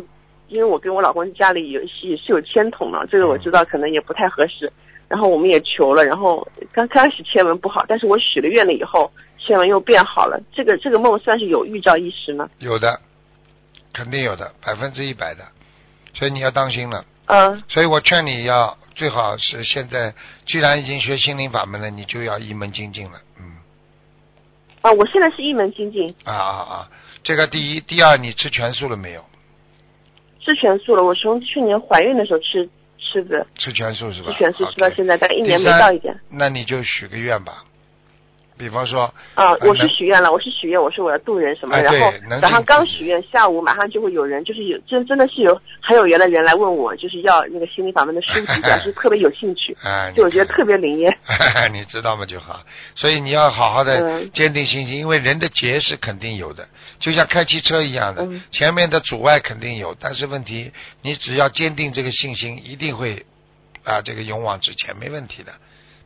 因为我跟我老公家里有是也是有签筒嘛，这个我知道可能也不太合适。然后我们也求了，然后刚开始签文不好，但是我许了愿了以后，签文又变好了。这个这个梦算是有预兆意识吗？有的，肯定有的，百分之一百的，所以你要当心了。嗯所以我劝你要最好是现在，既然已经学心灵法门了，你就要一门精进了。嗯，啊，我现在是一门精进，啊啊啊，这个第一，第二，你吃全素了没有？吃全素了。我从去年怀孕的时候吃吃的，吃全素是吧？吃全素吃到现在大概一年没到一点。那你就许个愿吧，比方说，啊，我是许愿了，我是许愿，我说我要渡人什么，哎然后早上刚许愿，下午马上就会有人，就是有真真的是有很有缘的人来问我，就是要那个心理法门的书籍，表示特别有兴趣，啊，你就我觉得特别灵验。你知道吗就好。所以你要好好的嗯坚定信心，因为人的劫是肯定有的，就像开汽车一样的，嗯前面的阻碍肯定有，但是问题你只要坚定这个信心，一定会啊这个勇往直前，没问题的。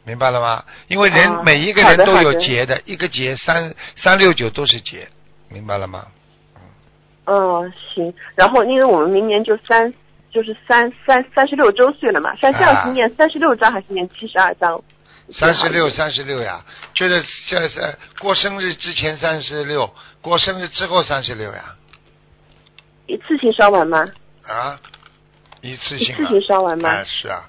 明白了吗？因为人、啊每一个人都有好的的劫的，一个劫三三六九都是劫，明白了吗？嗯，行。然后因为我们明年就三就是三三三十六周岁了嘛，像这样是念三十六章还是念七十二章？三十六，三十六呀，就是这是过生日之前三十六，过生日之后三十六呀，一次性烧完吗？啊，一次性、啊，一次性烧完吗啊，是啊，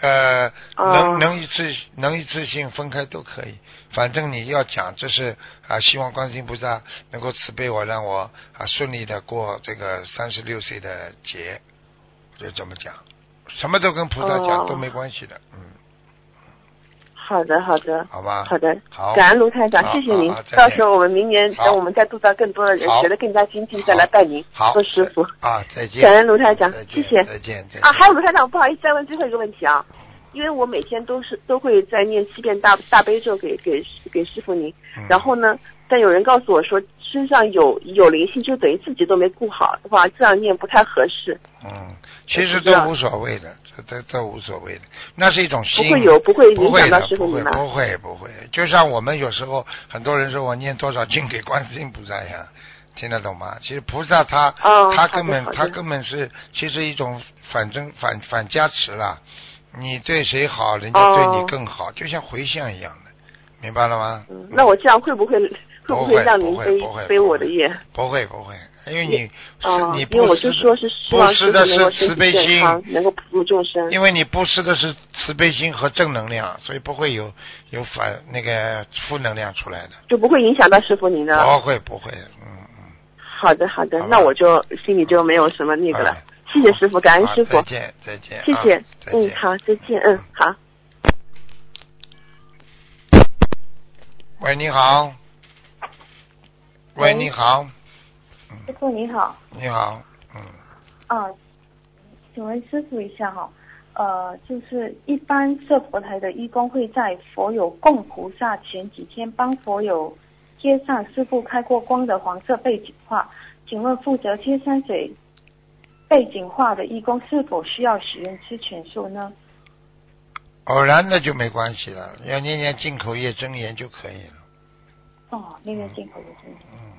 呃，哦。能能一次能一次性分开都可以，反正你要讲，这是啊，希望观世音菩萨能够慈悲我，让我啊顺利的过这个三十六岁的节，就这么讲，什么都跟菩萨讲、哦。都没关系的，嗯，好的，好的，好吧，好的。好，感恩卢台长，谢谢您到时候我们明年等我们再度到更多的人学得更加精进，再来拜您好。做师傅。啊，再见，感恩卢台长谢谢。再见，再见。啊，还有卢台长，不好意思，再问最后一个问题啊，因为我每天都是都会在念七遍大大悲咒给给给师傅您，嗯。然后呢，但有人告诉我说身上有有灵性，就等于自己都没顾好的话，这样念不太合适，嗯，其实都无所谓的，这这都无所谓的，那是一种心，不会有不会影响到不会，不会师傅你吗？不会不会，就像我们有时候很多人说我念多少经给观世音菩萨一样，听得懂吗？其实菩萨他、哦他根本他根本是其实一种反正反反加持了，你对谁好，人家对你哦更好，就像回向一样的，明白了吗？嗯，那我这样会不会会不会会让您背背我的业？不会不会，因为你哦，你因为我就说是希望布施的是慈悲心，能够普度众生。因为你布施的是慈悲心和正能量，所以不会有有反那个负能量出来的。就不会影响到师傅您的。不会不会，嗯嗯。好的好的好，那我就心里就没有什么那个了哎。谢谢师傅，感恩师傅再，见再见。谢谢啊。嗯，好，再见，嗯，好。喂，你好。喂，你好，师傅你好，你好，嗯，啊，请问师傅一下哈，呃，就是一般设佛台的义工会在佛友供菩萨前几天帮佛友贴上师傅开过光的黄色背景画，请问负责贴山水背景画的义工是否需要许愿吃全素呢？偶然的就没关系了，要念念进口业真言就可以了。哦，那个进口的真的。嗯，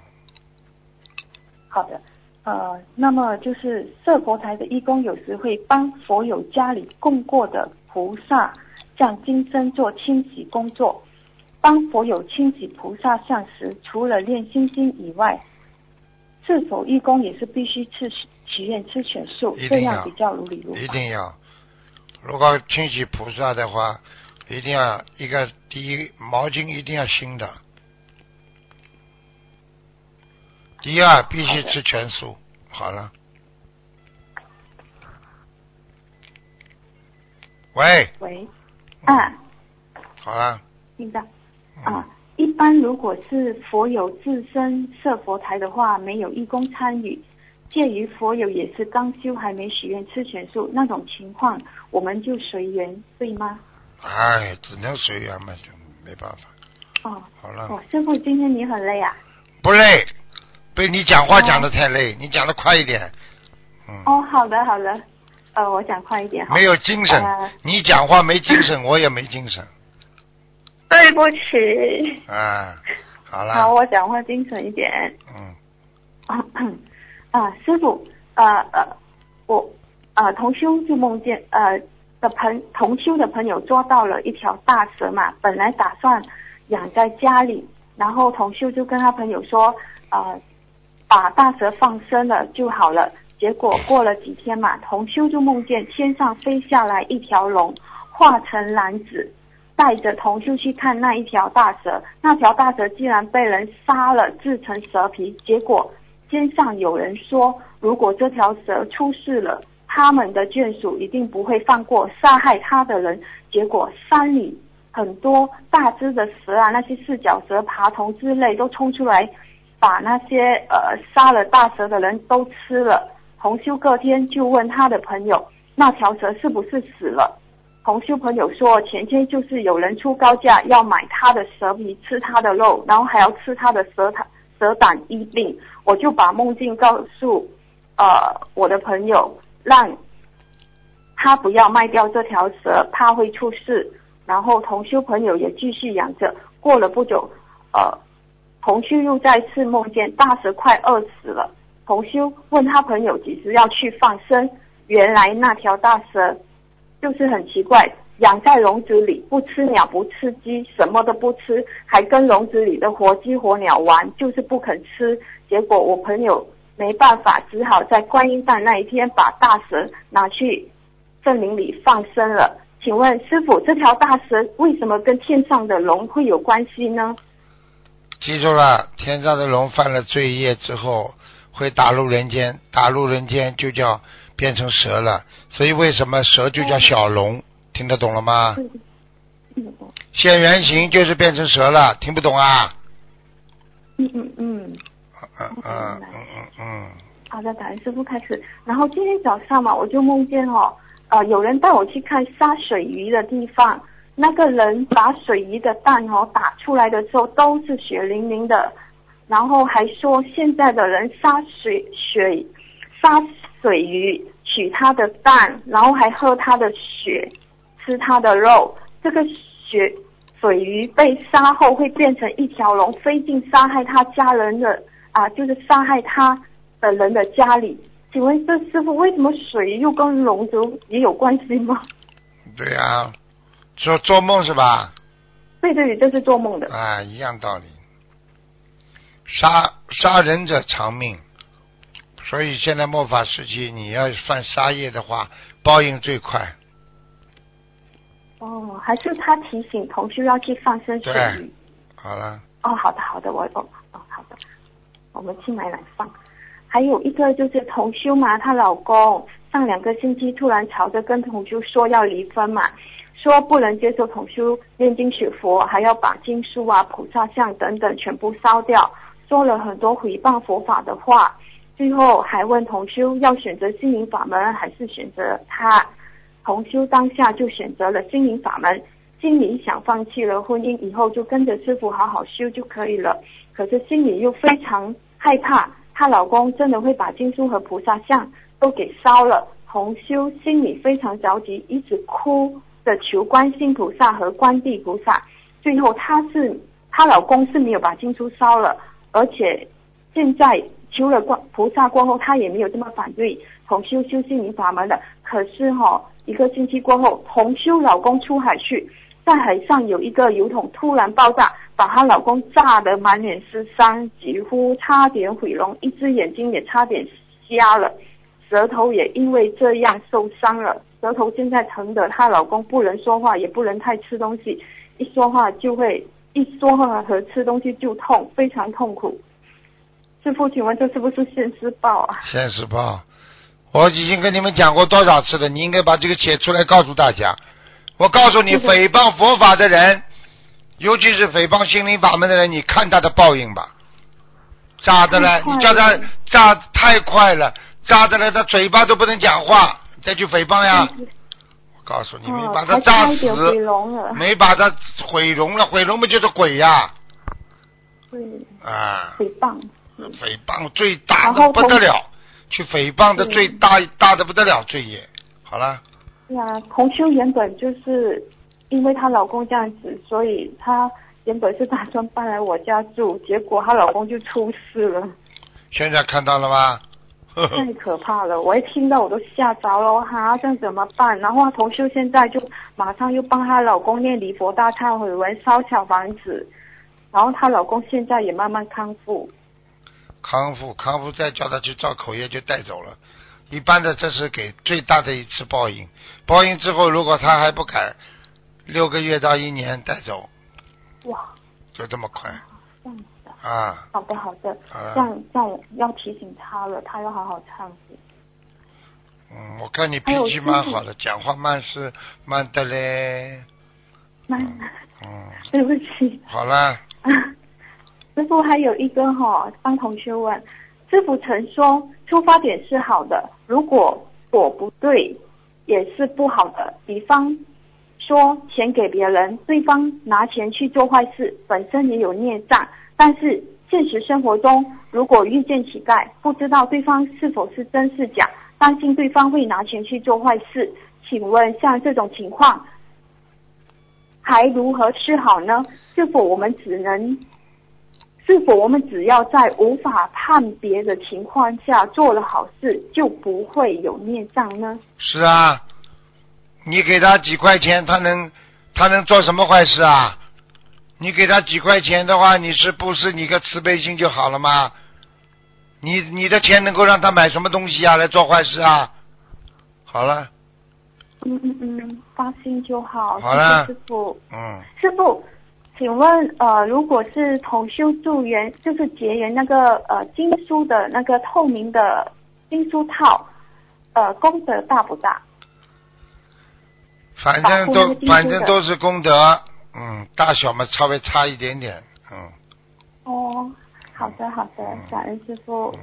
好的，呃，那么就是设佛台的义工有时会帮佛友家里供过的菩萨像金身做清洗工作。帮佛友清洗菩萨像时，除了念心经以外，是否义工也是必须吃许愿吃全素这样比较如理如法？一定要。如果清洗菩萨的话，一定要一个第一毛巾一定要新的，第二必须吃全素。好了。喂，喂，啊，好了，听到嗯啊。一般如果是佛友自身设佛台的话，没有义工参与，介于佛友也是刚修还没许愿吃全素那种情况，我们就随缘，对吗？哎，只能随缘嘛，就没办法。哦，好了，哦，师傅，今天你很累啊？不累，被你讲话讲的太累，你讲的快一点。嗯，哦，好的好的，呃，我讲快一点。没有精神呃，你讲话没精神，我也没精神。对不起。啊，好好，我讲话精神一点。嗯，啊，师傅，呃呃，我呃同修就梦见呃的朋同修的朋友捉到了一条大蛇嘛，本来打算养在家里，然后同修就跟他朋友说，呃，把大蛇放生了就好了。结果过了几天嘛，同修就梦见天上飞下来一条龙，化成男子，带着同修去看那一条大蛇，那条大蛇竟然被人杀了，制成蛇皮。结果天上有人说，如果这条蛇出事了，他们的眷属一定不会放过杀害他的人。结果山里很多大只的蛇啊，那些四脚蛇、爬虫之类都冲出来，把那些呃杀了大蛇的人都吃了。同修隔天就问他的朋友，那条蛇是不是死了？同修朋友说，前天就是有人出高价要买他的蛇皮，吃他的肉，然后还要吃他的蛇胆蛇胆医病。我就把梦境告诉呃我的朋友，让他不要卖掉这条蛇，怕会出事。然后同修朋友也继续养着。过了不久，呃，同修又再次梦见大蛇快饿死了。同修问他朋友几时要去放生，原来那条大蛇就是很奇怪，养在笼子里，不吃鸟，不吃鸡，什么都不吃，还跟笼子里的活鸡活鸟玩，就是不肯吃。结果我朋友没办法，只好在观音诞那一天把大蛇拿去森林里放生了。请问师傅，这条大蛇为什么跟天上的龙会有关系呢？记住了，天上的龙犯了罪业之后会打入人间，打入人间就叫变成蛇了。所以为什么蛇就叫小龙？听得懂了吗？嗯现原形就是变成蛇了，听不懂啊？嗯嗯嗯。嗯嗯嗯嗯嗯，好的，感恩师傅开始。然后今天早上嘛，我就梦见哦，呃，有人带我去看杀水鱼的地方，那个人把水鱼的蛋哦打出来的时候都是血淋淋的，然后还说现在的人杀水水杀水鱼取它的蛋，然后还喝它的血，吃它的肉，这个血水鱼被杀后会变成一条龙，飞进杀害他家人的啊，就是杀害他的人的家里。请问这师傅为什么水又跟龙族也有关系吗？对呀、做做梦是吧？对对对，这是做梦的。啊，一样道理。杀杀人者偿命，所以现在末法时期，你要犯杀业的话，报应最快。哦，还是他提醒同修要去放生水对鱼。好了，哦，好的好的，我哦哦好的，我们去买来放。还有一个就是同修嘛，她老公上两个星期突然吵着跟同修说要离婚嘛，说不能接受同修念经学佛，还要把经书啊、菩萨像等等全部烧掉，说了很多诽谤佛法的话，最后还问同修要选择心灵法门还是选择他。同修当下就选择了心灵法门，心里想放弃了婚姻，以后就跟着师傅好好修就可以了。可是心里又非常害怕，她老公真的会把经书和菩萨像都给烧了。同修心里非常着急，一直哭求观世菩萨和观地菩萨。最后她是她老公是没有把经书烧了，而且现在求了观菩萨过后，她也没有这么反对同修修心灵法门的。可是哈、一个星期过后，同修老公出海去，在海上有一个油桶突然爆炸，把她老公炸得满脸是伤，几乎差点毁容，一只眼睛也差点瞎了，舌头也因为这样受伤了，舌头现在疼的她老公不能说话，也不能太吃东西，一说话就会一说话和吃东西就痛，非常痛苦。师师傅，请问这是不是现世报啊？现世报，我已经跟你们讲过多少次了，你应该把这个写出来告诉大家。我告诉你，诽谤佛法的人，尤其是诽谤心灵法门的人，你看他的报应吧。咋的了，你叫他炸太快了，炸的了，他嘴巴都不能讲话，再去诽谤呀。我告诉你，没哦把他还炸死毁容了，没把他毁容了，毁容不就是鬼呀？对，啊，诽谤。诽谤最大的不得了，去诽谤的最大大的不得了罪业。好了，对啊，同修原本就是因为她老公这样子，所以她原本是打算搬来我家住，结果她老公就出事了，现在看到了吗？太可怕了！我一听到我都吓着了，哈，这样怎么办？然后同修现在就马上又帮她老公念离佛大忏悔文，烧小房子，然后她老公现在也慢慢康复。康复，康复再叫他去造口业就带走了。一般的，这是给最大的一次报应。报应之后，如果他还不改，六个月到一年带走，哇，就这么快啊！啊！好的好的，好了这样这样我要提醒他了，他要好好忏悔。嗯，我看你脾气蛮好的，讲话慢是慢的嘞。慢、嗯，对不起。好了，师傅还有一个哈、帮同学问，师傅曾说出发点是好的，如果果不对，也是不好的。比方说钱给别人，对方拿钱去做坏事，本身也有孽障。但是现实生活中，如果遇见乞丐，不知道对方是否是真是假，担心对方会拿钱去做坏事，请问像这种情况，还如何是好呢？是否我们只能是否我们只要在无法判别的情况下做了好事，就不会有孽障呢？是啊，你给他几块钱，他能他能做什么坏事啊？你给他几块钱的话，你是不是你个慈悲心就好了吗？你你的钱能够让他买什么东西啊？来做坏事啊？好了，嗯嗯嗯，放心就好。好了师傅。嗯，师傅，请问呃，如果是同修助缘，就是结缘那个呃经书的那个透明的经书套，呃，功德大不大？反正都反正都是功德，嗯，大小嘛稍微差一点点，嗯哦，好的好的嗯，感恩师傅。嗯，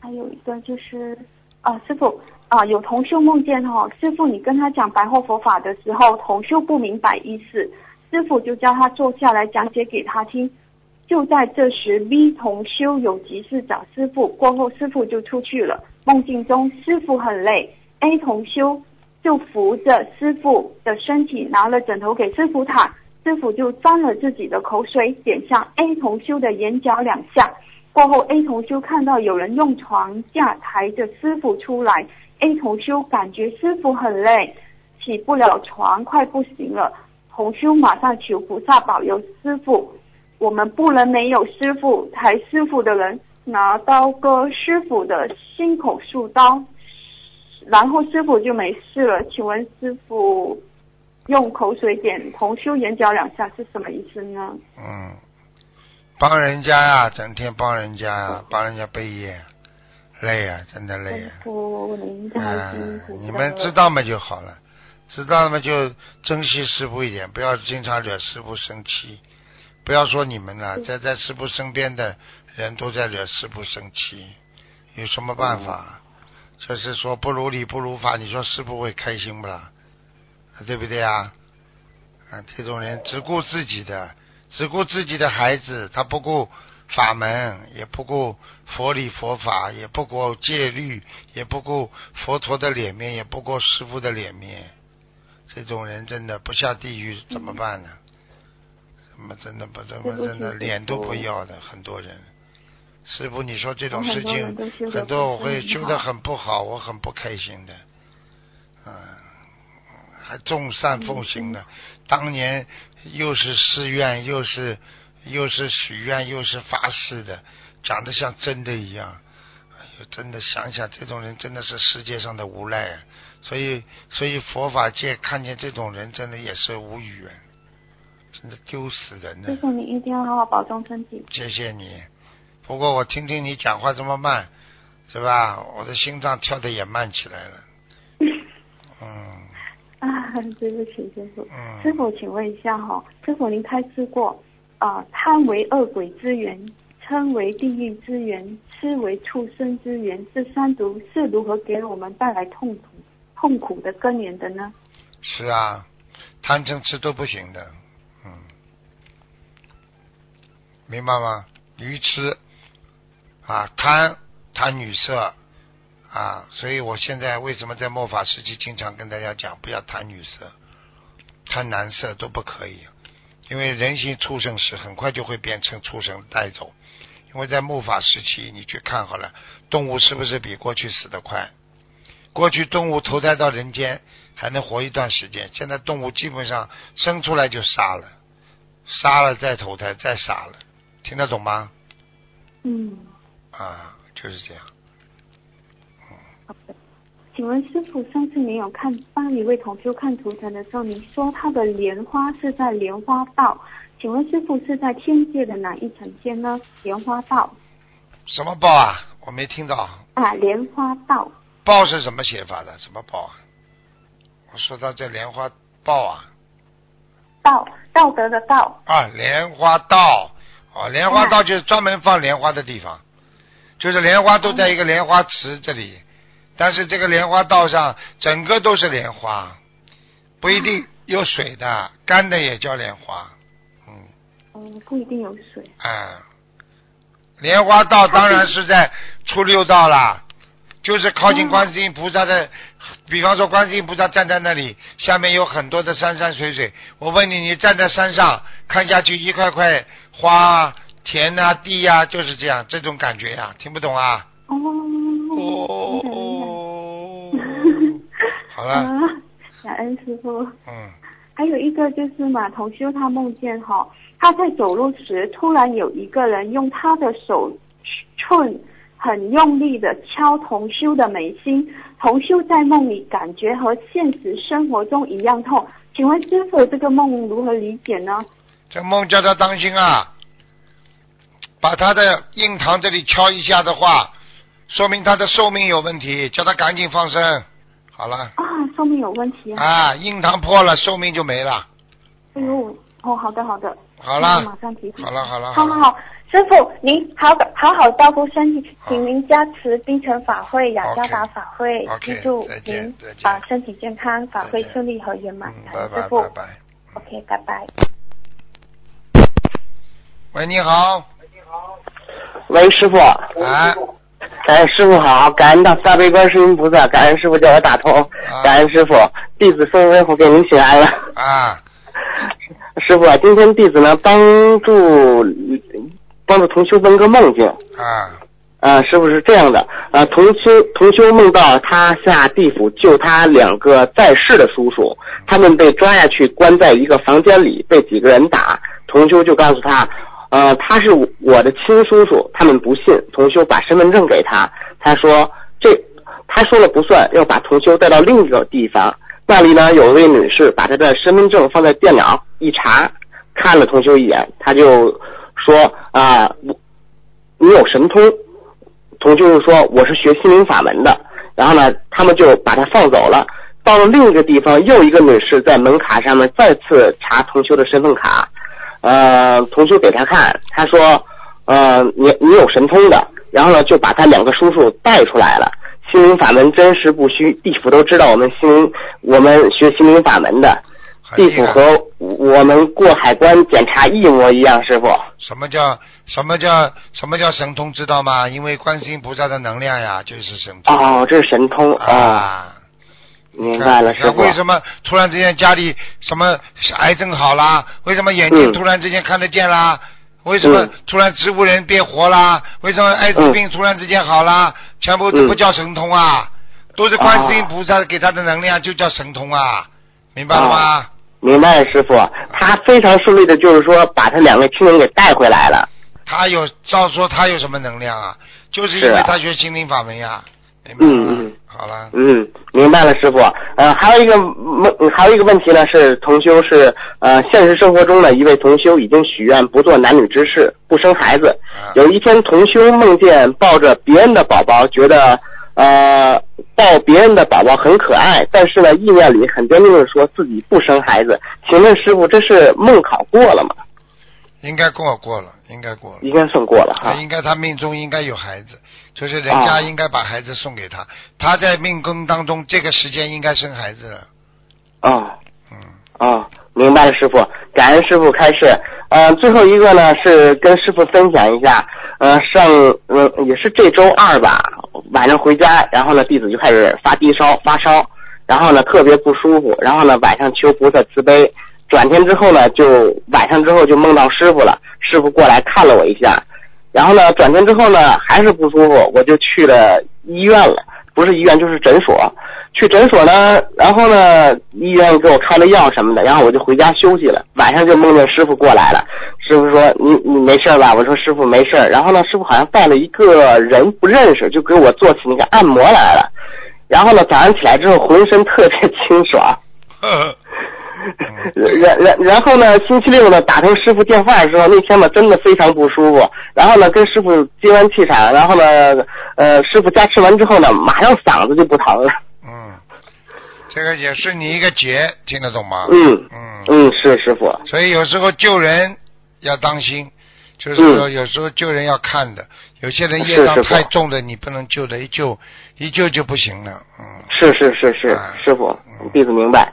还有一个就是啊，师傅啊，有同修梦见哈、师傅你跟他讲白话佛法的时候，同修不明白意思，师傅就叫他坐下来讲解给他听。就在这时，B 同修有急事找师傅，过后师傅就出去了。梦境中师傅很累，A 同修就扶着师傅的身体，拿了枕头给师傅躺，师傅就沾了自己的口水，点向 A 同修的眼角两下。过后，A 同修看到有人用床架抬着师傅出来，A 同修感觉师傅很累，起不了床，快不行了。同修马上求菩萨保佑师傅，我们不能没有师傅，抬师傅的人拿刀割师傅的心口数刀，然后师傅就没事了。请问师傅用口水点同修眼角两下是什么意思呢？嗯，帮人家呀、整天帮人家呀、帮人家背业，累呀、真的累呀、师傅您太辛嗯苦了。，你们知道嘛就好了，知道了嘛就珍惜师傅一点，不要经常惹师傅生气。不要说你们了，在在师傅身边的人都在惹师傅生气，有什么办法？就是说不如理不如法，你说师傅会开心不啦？对不对啊？啊，这种人只顾自己的，只顾自己的孩子，他不顾法门，也不顾佛理佛法，也不顾戒律，也不顾佛陀的脸面，也不顾师傅的脸面。这种人真的不下地狱怎么办呢？怎么真的不怎么真的脸都不要的很多人。师傅，你说这种事情很多我会修得很不好，我很不开心的。嗯，还众善奉行的，当年又是誓愿，又是又是许愿，又是发誓的，讲的像真的一样。哎呦，真的想想，这种人真的是世界上的无赖啊！所以，所以佛法界看见这种人，真的也是无语啊，真的丢死人了师。傅，你一定要好好保重身体。谢谢你，不过我听听你讲话这么慢，是吧？我的心脏跳的也慢起来了。嗯啊，对不起，师傅。嗯。师傅，请问一下哈，师傅您开示过啊，贪为恶鬼之源，嗔为地狱之源，痴为畜生之源，这三毒是如何给我们带来痛苦痛苦的根源的呢？是啊，贪嗔痴都不行的，嗯，明白吗？愚痴啊，贪贪女色啊，所以我现在为什么在末法时期经常跟大家讲，不要贪女色、贪男色都不可以，因为人心畜生时很快就会变成畜生带走。因为在末法时期，你去看好了，动物是不是比过去死得快？过去动物投胎到人间还能活一段时间，现在动物基本上生出来就杀了，杀了再投胎再杀了，听得懂吗？嗯，啊，就是这样。好的。请问师傅，上次您有看帮一位同修看图腾的时候，您说他的莲花是在莲花道，请问师傅是在天界的哪一层天呢？莲花道什么报啊？我没听到。啊，莲花道。报是什么写法的？什么报啊？我说到这莲花报啊。道道德的道。啊，莲花道哦，莲花道就是专门放莲花的地方，就是莲花都在一个莲花池这里，但是这个莲花道上整个都是莲花，不一定有水的，干的也叫莲花，嗯。嗯，不一定有水。哎，莲花道当然是在初六道啦。就是靠近观世音菩萨的，比方说观世音菩萨站在那里，下面有很多的山山水水。我问你，你站在山上看下去，一块块花田呐、地呀，就是这样，这种感觉呀，听不懂啊？哦。哦。好了。感恩师傅。嗯。还有一个就是马同修，他梦见哈，他在走路时，突然有一个人用他的手寸。很用力的敲同修的眉心，同修在梦里感觉和现实生活中一样痛。请问师傅，这个梦如何理解呢？这梦叫他当心啊，把他的印堂这里敲一下的话，说明他的寿命有问题，叫他赶紧放生。好了。啊，寿命有问题啊！啊，印堂破了，寿命就没了。哎呦，哦，好的好的。好了。马上提醒。好了好了。好好好。师傅，您好好好照顾身体，请您加持冰城法会、雅加达法会，记住您啊身体健康，法会顺利和圆满。师傅，拜拜。OK，拜拜。喂，你好。喂，师傅。哎。哎，师傅好，感恩大大悲观世音菩萨，感恩师傅叫我打通，感恩师傅，弟子孙威虎给您请安了。啊。师傅，今天弟子呢帮助。帮助同修问个梦境啊，啊，师傅是这样的啊，同修同修梦到他下地府救他两个在世的叔叔，他们被抓下去关在一个房间里，被几个人打。同修就告诉他，呃，他是我的亲叔叔，他们不信。同修把身份证给他，他说这他说了不算，要把同修带到另一个地方，那里呢有一位女士把他的身份证放在电脑一查，看了同修一眼，他就。说啊，我你有神通，同就说我是学心灵法门的，然后呢，他们就把他放走了。到了另一个地方，又一个女士在门卡上面再次查同修的身份卡，呃，同学给他看，他说，呃，你你有神通的，然后呢，就把他两个叔叔带出来了。心灵法门真实不虚，地府都知道我们心灵，我们学心灵法门的。地府和我们过海关检查一模一样，师傅。什么叫什么叫什么叫神通？知道吗？因为观世音菩萨的能量呀，就是神通。哦，这是神通啊！明白了，师傅。为什么突然之间家里什么癌症好啦？为什么眼睛突然之间看得见啦？为什么突然植物人变活啦？为什么艾滋病突然之间好啦？全部都不叫神通啊，都是观世音菩萨给他的能量，就叫神通啊！明白了吗？明白了，师傅，他非常顺利的，就是说把他两个亲人给带回来了。他有照说他有什么能量啊？就是因为他学心灵法门呀。嗯嗯。好了，嗯，明白了，师傅。呃，还有一个问，还有一个问题呢，是同修是呃，现实生活中的一位同修已经许愿不做男女之事，不生孩子。啊有一天，同修梦见抱着别人的宝宝，觉得呃抱别人的宝宝很可爱，但是呢，意念里很坚定的说自己不生孩子。请问师傅，这是梦考过了吗？应该过过了，应该过了。应该算过了哈。他应该他命中应该有孩子，就是人家啊应该把孩子送给他，他在命宫当中这个时间应该生孩子了。啊、嗯，哦，明白了，师傅，感恩师傅开示。呃，最后一个呢是跟师傅分享一下，呃，上呃也是这周二吧，晚上回家，然后呢弟子就开始发低烧发烧，然后呢特别不舒服，然后呢晚上求菩萨慈悲，转天之后呢就晚上之后就梦到师傅了，师傅过来看了我一下，然后呢转天之后呢还是不舒服，我就去了医院了，不是医院就是诊所。去诊所呢，然后呢，医院给我开了药什么的，然后我就回家休息了。晚上就梦见师傅过来了，师傅说：“你你没事吧？”我说：“师傅没事。”然后呢，师傅好像带了一个人不认识，就给我做起那个按摩来了。然后呢，早上起来之后浑身特别清爽。呵呵 然然然后呢，星期六呢打通师傅电话的时候，那天呢真的非常不舒服。然后呢，跟师傅接完气场，然后呢，呃，师傅加持完之后呢，马上嗓子就不疼了。嗯，这个也是你一个劫，听得懂吗？嗯嗯嗯，是师傅。所以有时候救人要当心，就是说有时候救人要看的，有些人业障太重的，你不能救的，一救一救就不行了。嗯是是是是啊，师傅嗯，弟子明白。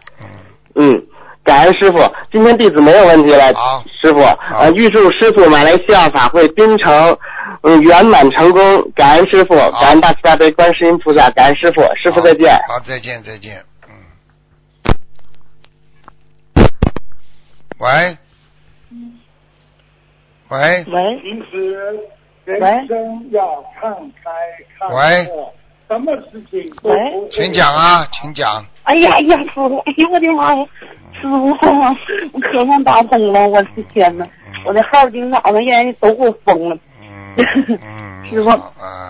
嗯，嗯，感恩师傅，今天弟子没有问题了。好师傅，呃，预祝师傅马来西亚法会槟城嗯圆满成功。感恩师傅，感恩大慈大悲观世音菩萨，感恩师傅，师傅再见。好，再见再见。嗯。喂。喂喂其实人生要看开看喂破，什么事情都喂不会请讲啊，请讲。哎呀哎呀，师傅，哎呦我的妈呀，师傅，我可算打通了，我的天呐，我的号经咋的，人家都给我封了。师傅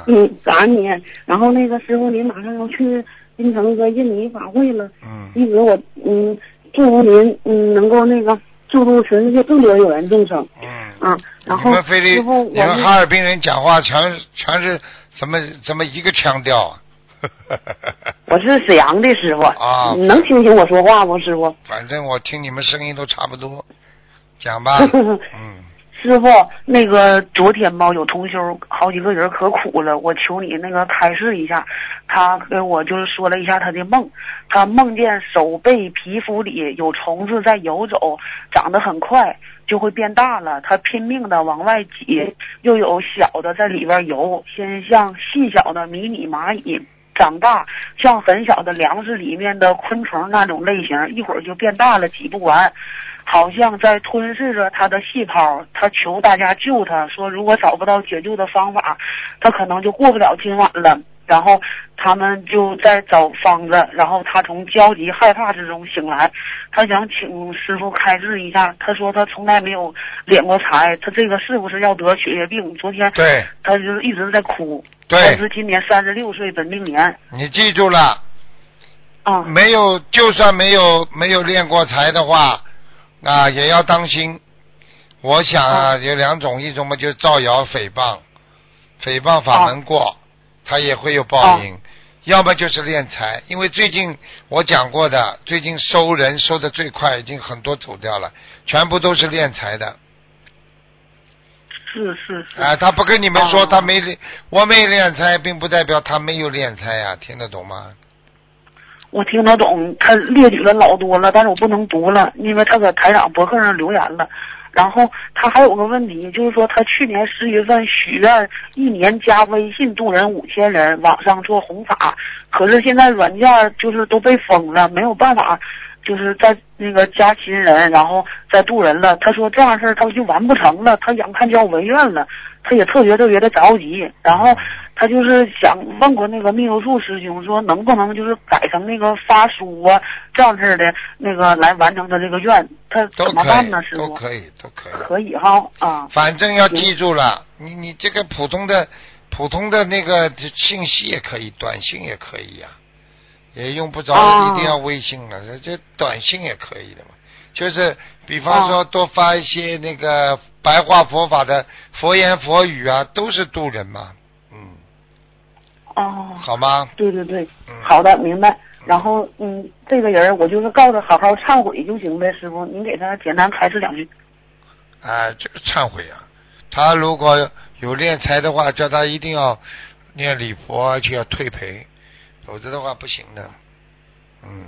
嗯，感恩你。然后那个师傅，您马上要去槟城和印尼法会了，嗯一直我嗯祝福您嗯能够那个救度全世界更多有缘众生嗯。啊。然你后们菲律师傅，我你们那哈尔滨人讲话全全是怎么怎么一个腔调啊？我是沈阳的师傅啊你能听清我说话不，师傅？反正我听你们声音都差不多，讲吧。嗯，师傅，那个昨天吧，有同修好几个人可苦了，我求你那个开示一下。他跟我就是说了一下他的梦，他梦见手背皮肤里有虫子在游走，长得很快，就会变大了。它拼命的往外挤，又有小的在里边游，先像细小的迷你蚂蚁。长大像很小的粮食里面的昆虫那种类型，一会儿就变大了，挤不完。好像在吞噬着它的细胞，它求大家救它，说如果找不到解救的方法，它可能就过不了今晚了。然后他们就在找方子，然后他从焦急害怕之中醒来，他想请师傅开示一下。他说他从来没有敛过财，他这个是不是要得血液病？昨天对他就一直在哭。对他是今年三十六岁，本命年你记住了，啊。没有就算没有没有练过财的话，啊也要当心。我想啊，有两种，一种嘛就是造谣诽谤，诽谤法门过，他也会有报应；要么就是敛财，因为最近我讲过的，最近收人收的最快，已经很多走掉了，全部都是敛财的。是是是。啊，他不跟你们说哦他没练，我没敛财，并不代表他没有敛财呀，听得懂吗？我听得懂，他列举了老多了，但是我不能读了，因为他在台长博客上留言了。然后他还有个问题，就是说他去年十月份许愿一年加微信度人五千人，网上做弘法，可是现在软件就是都被封了，没有办法，就是在那个加新人，然后再渡人了。他说这样事儿他就完不成了，他眼看就要违愿了，他也特别特别的着急。然后他就是想问过那个密友处师兄，说能不能就是改成那个发书啊这样式的那个来完成他这个愿，他怎么办呢？师，傅？都可以，都可以。可以哈啊，反正要记住了，你你这个普通的普通的那个信息也可以，短信也可以呀、也用不着哦一定要微信了，这短信也可以的嘛。就是比方说多发一些那个白话佛法的佛言佛语啊，都是渡人嘛，嗯，哦，好吗？对对对，嗯好的，明白。然后，嗯，这个人我就是告诉他好好忏悔就行呗，师傅，您给他简单开示两句。啊，这个忏悔啊，他如果有敛财的话，叫他一定要念礼佛，而且要退赔，否则的话不行的。嗯，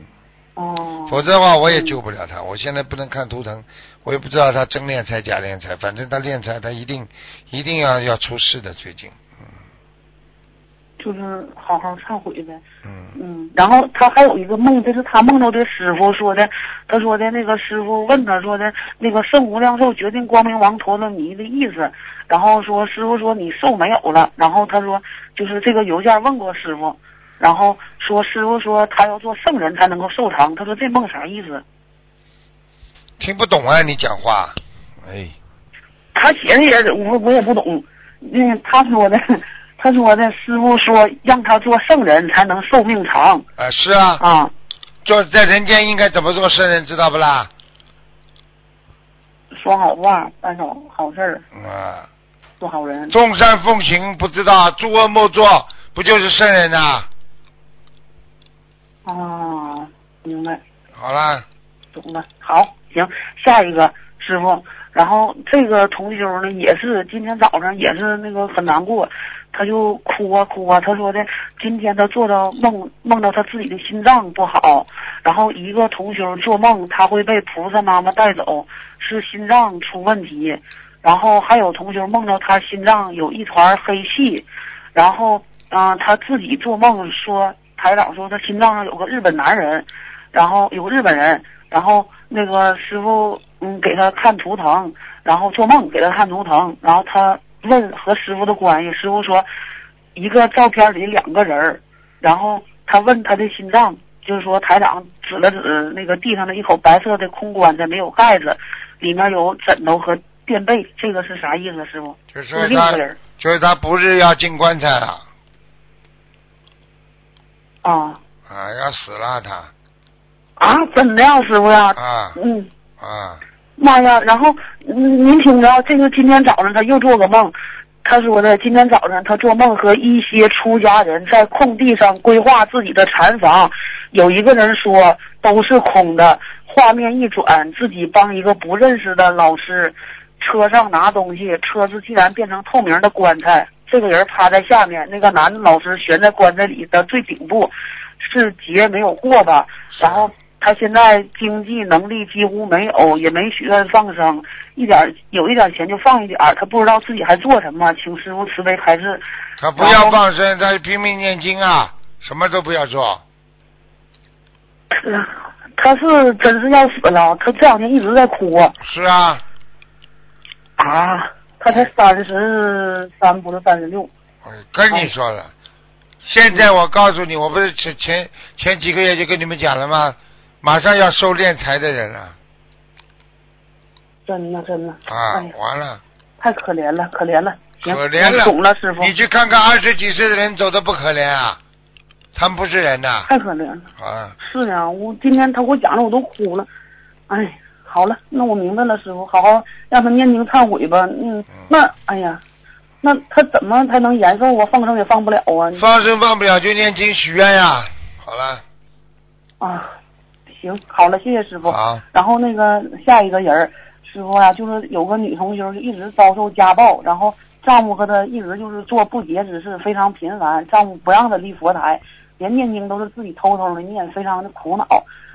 哦，否则的话我也救不了他。我现在不能看图腾，我也不知道他真敛财假敛财，反正他敛财，他一定一定要要出事的。最近，就是好好忏悔呗。嗯，嗯，然后他还有一个梦，这是他梦到的师傅说的，他说的那个师傅问他说的那个圣无量寿决定光明王陀罗尼的意思，然后说师傅说你寿没有了，然后他说就是这个邮件问过师傅，然后说师傅说他要做圣人才能够寿长，他说这梦啥意思？听不懂啊，你讲话，哎，他写的也我我也不懂，嗯，他说的他说的师傅说让他做圣人才能寿命长啊是啊，啊。做在人间应该怎么做圣人，知道不啦？说好话，办好好事儿，啊，做好人。众善奉行不知道，诸恶莫作，不就是圣人呐、啊，明白，好啦，懂了。好，行，下一个师傅。然后这个同修呢，也是今天早上也是那个很难过，他就哭啊哭啊。他说的，今天他做到梦梦到他自己的心脏不好，然后一个同修做梦他会被菩萨妈妈带走，是心脏出问题。然后还有同修梦到他心脏有一团黑气，然后啊、他自己做梦说台长说他心脏上有个日本男人，然后有个日本人，然后那个师傅嗯给他看图腾，然后做梦给他看图腾，然后他问和师傅的关系，师傅说一个照片里两个人儿，然后他问他的心脏，就是说台长指了指那个地上的一口白色的空棺材，没有盖子，里面有枕头和垫被，这个是啥意思，师傅？就是他另一个人就是他不是要进棺材了啊啊，要死了他啊，真的呀，师傅呀，啊嗯。啊，妈呀！然后您听着，这个今天早上他又做个梦，他说的今天早上他做梦和一些出家人在空地上规划自己的禅房，有一个人说都是空的，画面一转，自己帮一个不认识的老师车上拿东西，车子竟然变成透明的棺材，这个人趴在下面，那个男的老师悬在棺材里的最顶部，是劫没有过吧？然后他现在经济能力几乎没有，也没许愿放生，一点有一点钱就放一点儿，他不知道自己还做什么，请师傅慈悲还是。他不要放生，他拼命念经啊，什么都不要做。他是真是要死了，他这两天一直在哭是啊，啊，他才三十三不是三十六，我跟你说了，现在我告诉你，我不是前前前几个月就跟你们讲了吗？马上要收敛财的人了真的真的，啊哎，完了，太可怜了，可怜了，行可怜了，懂了，师傅，你去看看二十几岁的人走的不可怜啊，他们不是人呐、太可怜了。啊，是呀，我今天他给我讲的我都哭了，哎，好了，那我明白了，师傅，好好让他念经忏悔吧。嗯，那哎呀，那他怎么才能延寿啊？放生也放不了啊。放生放不了就念经许愿呀。好了，啊，行，好了，谢谢师傅。好，然后那个下一个人儿，师傅啊、就是有个女同学就一直遭受家暴，然后丈夫和她一直就是做不洁之事，非常频繁，丈夫不让她立佛台，连念经都是自己偷偷的念，非常的苦恼。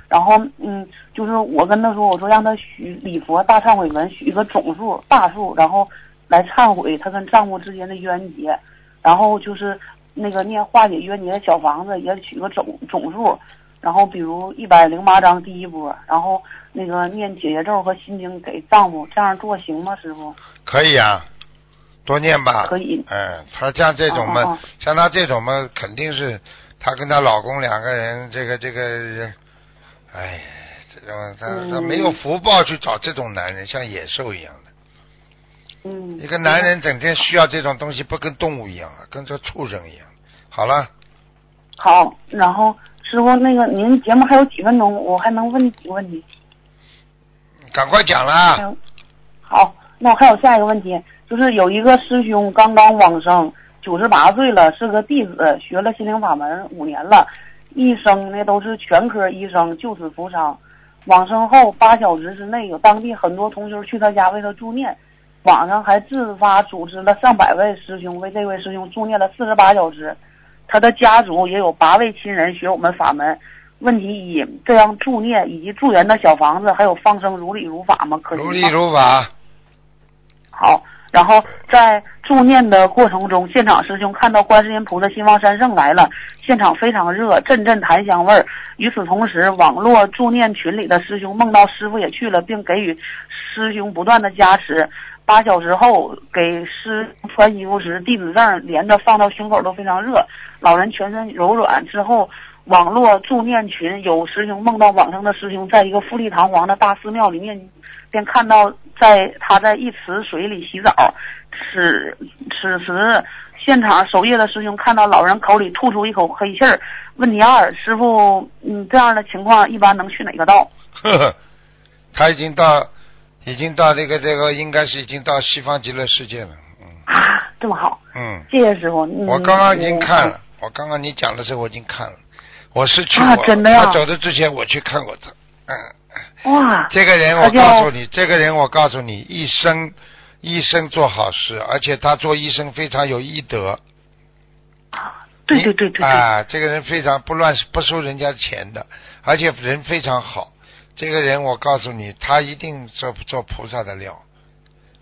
然后嗯，就是我跟她说，我说让她许礼佛大忏悔文，许一个总数大数，然后来忏悔她跟丈夫之间的冤结，然后就是那个念化解冤结的小房子也许个总总数，然后比如一百零八章第一波，然后那个念解结咒和心经给丈夫，这样做行吗，师傅？可以啊，多念吧。可以。嗯，他像这种嘛，哦哦哦像他这种嘛，肯定是她跟她老公两个人，这个这个，哎，这种他、嗯他没有福报去找这种男人，像野兽一样的。嗯。一个男人整天需要这种东西，不跟动物一样啊，跟这畜生一样。好了，好，然后师傅，那个您节目还有几分钟，我还能问几个问题？赶快讲啦！嗯好，那我还有下一个问题，就是有一个师兄刚刚往生，九十八岁了，是个弟子，学了心灵法门五年了，一生呢都是全科医生，救死扶伤。往生后八小时之内，有当地很多同学去他家为他助念，网上还自发组织了上百位师兄为这位师兄助念了四十八小时。他的家族也有八位亲人学我们法门。问题一：这样助念以及助缘的小房子还有放生如理如法吗？可如理如法。好，然后在助念的过程中，现场师兄看到观世音菩萨心望山圣来了，现场非常热，阵阵檀香味儿。与此同时，网络助念群里的师兄梦到师傅也去了，并给予师兄不断的加持。八小时后给师穿衣服时，弟子证连着放到胸口都非常热，老人全身柔软。之后，网络助念群有师兄梦到往生的师兄在一个富丽堂皇的大寺庙里面，便看到在他在一池水里洗澡。此此时，现场守夜的师兄看到老人口里吐出一口黑气儿。问题二，师傅，嗯，这样的情况一般能去哪个道？呵呵，他已经到，已经到这个这个，应该是已经到西方极乐世界了。嗯啊，这么好，嗯，谢谢师傅。嗯我刚刚已经看了，我刚刚你讲的时候我已经看了，我是去啊过，真的呀他走的之前我去看过他。嗯，哇，这个人我告诉你，这个人我告诉你，一生一生做好事，而且他做医生非常有医德。对对对对对，啊，这个人非常不乱不收人家钱的，而且人非常好。这个人我告诉你，他一定做做菩萨的料。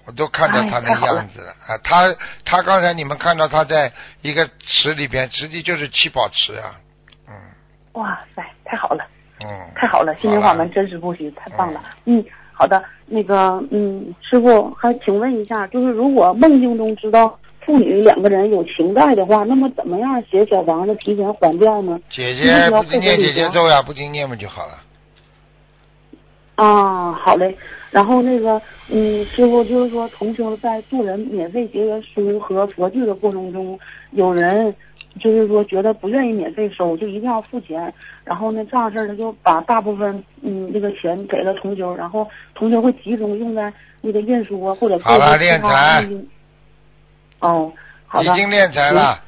我都看到他那样子了啊！他他刚才你们看到他在一个池里边，实际就是七宝池啊，嗯哇塞，太好了，嗯，太好了，心灵法门真实不虚，太棒了。嗯，好的，那个，嗯，师傅还请问一下，就是如果梦境中知道父女两个人有情债的话，那么怎么样写小房子提前还掉呢？姐姐不是念姐姐咒呀，不停念不就好了。啊，好嘞。然后那个，嗯，师傅就是说，同修在助人免费结缘书和佛具的过程中，有人就是说觉得不愿意免费收，就一定要付钱。然后呢，这样事儿他就把大部分嗯那个钱给了同修，然后同修会集中用在那个印书啊或者好了购置其他敛财哦，好的。已经练财了，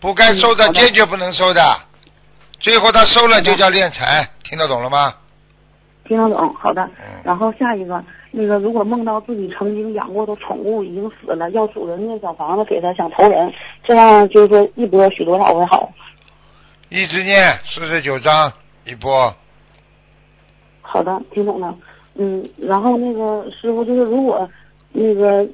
不该收的坚决不能收的，最后他收了就叫练财，听得懂了吗？听得懂，好的。嗯然后下一个，那个如果梦到自己曾经养过的宠物已经死了，要主人念小房子给他，想投人，这样就是说一波许多少为好？一直念四十九章一波，好的，听懂了。嗯，然后那个师傅就是如果那个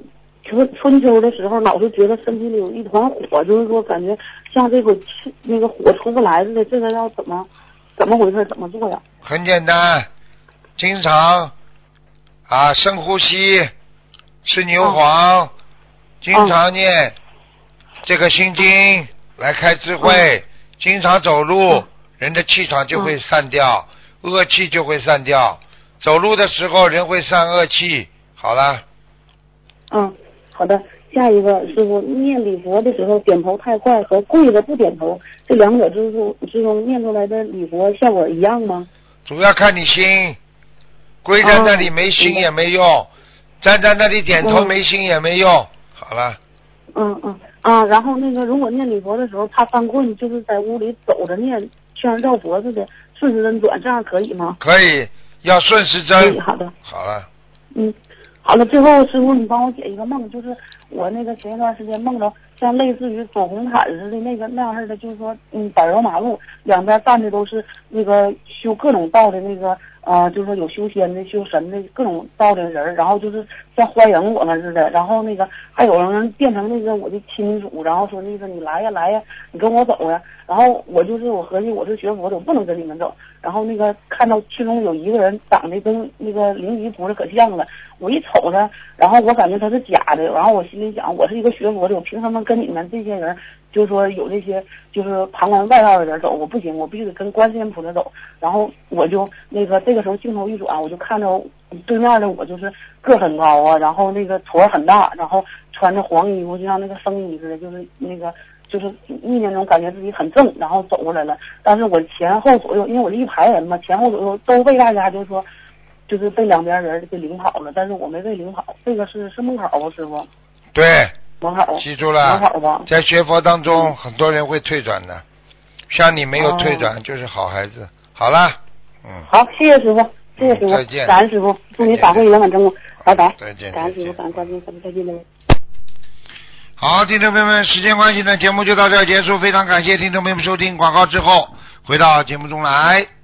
春春秋的时候，老是觉得身体里有一团火，就是说感觉像这个气那个火出不来似的，这个要怎么怎么回事？怎么做呀？很简单，经常啊深呼吸，吃牛黄，经常念这个心经来开智慧，经常走路，人的气场就会散掉，恶气就会散掉。走路的时候人会散恶气。好了，嗯，好的。下一个师傅念礼佛的时候点头太快和跪着不点头，这两者之中之中念出来的礼佛效果一样吗？主要看你心，跪在那里没心也没用，站在那里点头嗯没心也没用。好了，嗯嗯啊，然后那个如果念礼佛的时候怕犯困，就是在屋里走着念，像绕脖子的顺时针转，这样可以吗？可以要顺时可针以，。好的。好了，嗯，好了，最后师傅你帮我解一个梦，就是我那个前一段时间梦着像类似于走红毯似的那个那样式的，就是说嗯柏油马路两边站的都是那个修各种道的那个呃，就是说有修仙的、修神的各种道的人，然后就是像欢迎我们似的，然后那个还有人变成那个我的亲属，然后说那个你来呀来呀，你跟我走呀，然后我就是我合计我是学佛的，我不能跟你们走，然后那个看到其中有一个人长得跟那个灵吉菩萨可像了，我一瞅他，然后我感觉他是假的，然后我心里想，我是一个学佛的，我凭什么跟你们这些人，就是说有这些就是旁观外道的人走？我不行，我必须得跟观世音菩萨走。然后我就那个这个时候镜头一转，我就看着对面的我就是个很高啊，然后那个坨很大，然后穿着黄衣服，就像那个僧衣似的，就是那个就是意念中感觉自己很正，然后走过来了。但是我前后左右，因为我是一排人嘛，前后左右都被大家就是说，就是被两边人给领跑了，但是我没被领跑。这个是是梦考吧，师傅？对，记住了。在学佛当中，很多人会退转的，像你没有退转就是好孩子。好了，嗯，好，谢谢师傅，谢谢师傅，再见感恩师傅，祝你法会圆满成功，拜拜。再见感恩师傅，感恩咱们再见，再见。好，听众朋友们，时间关系呢，节目就到这儿结束。非常感谢听众朋友们收听广告之后回到节目中来。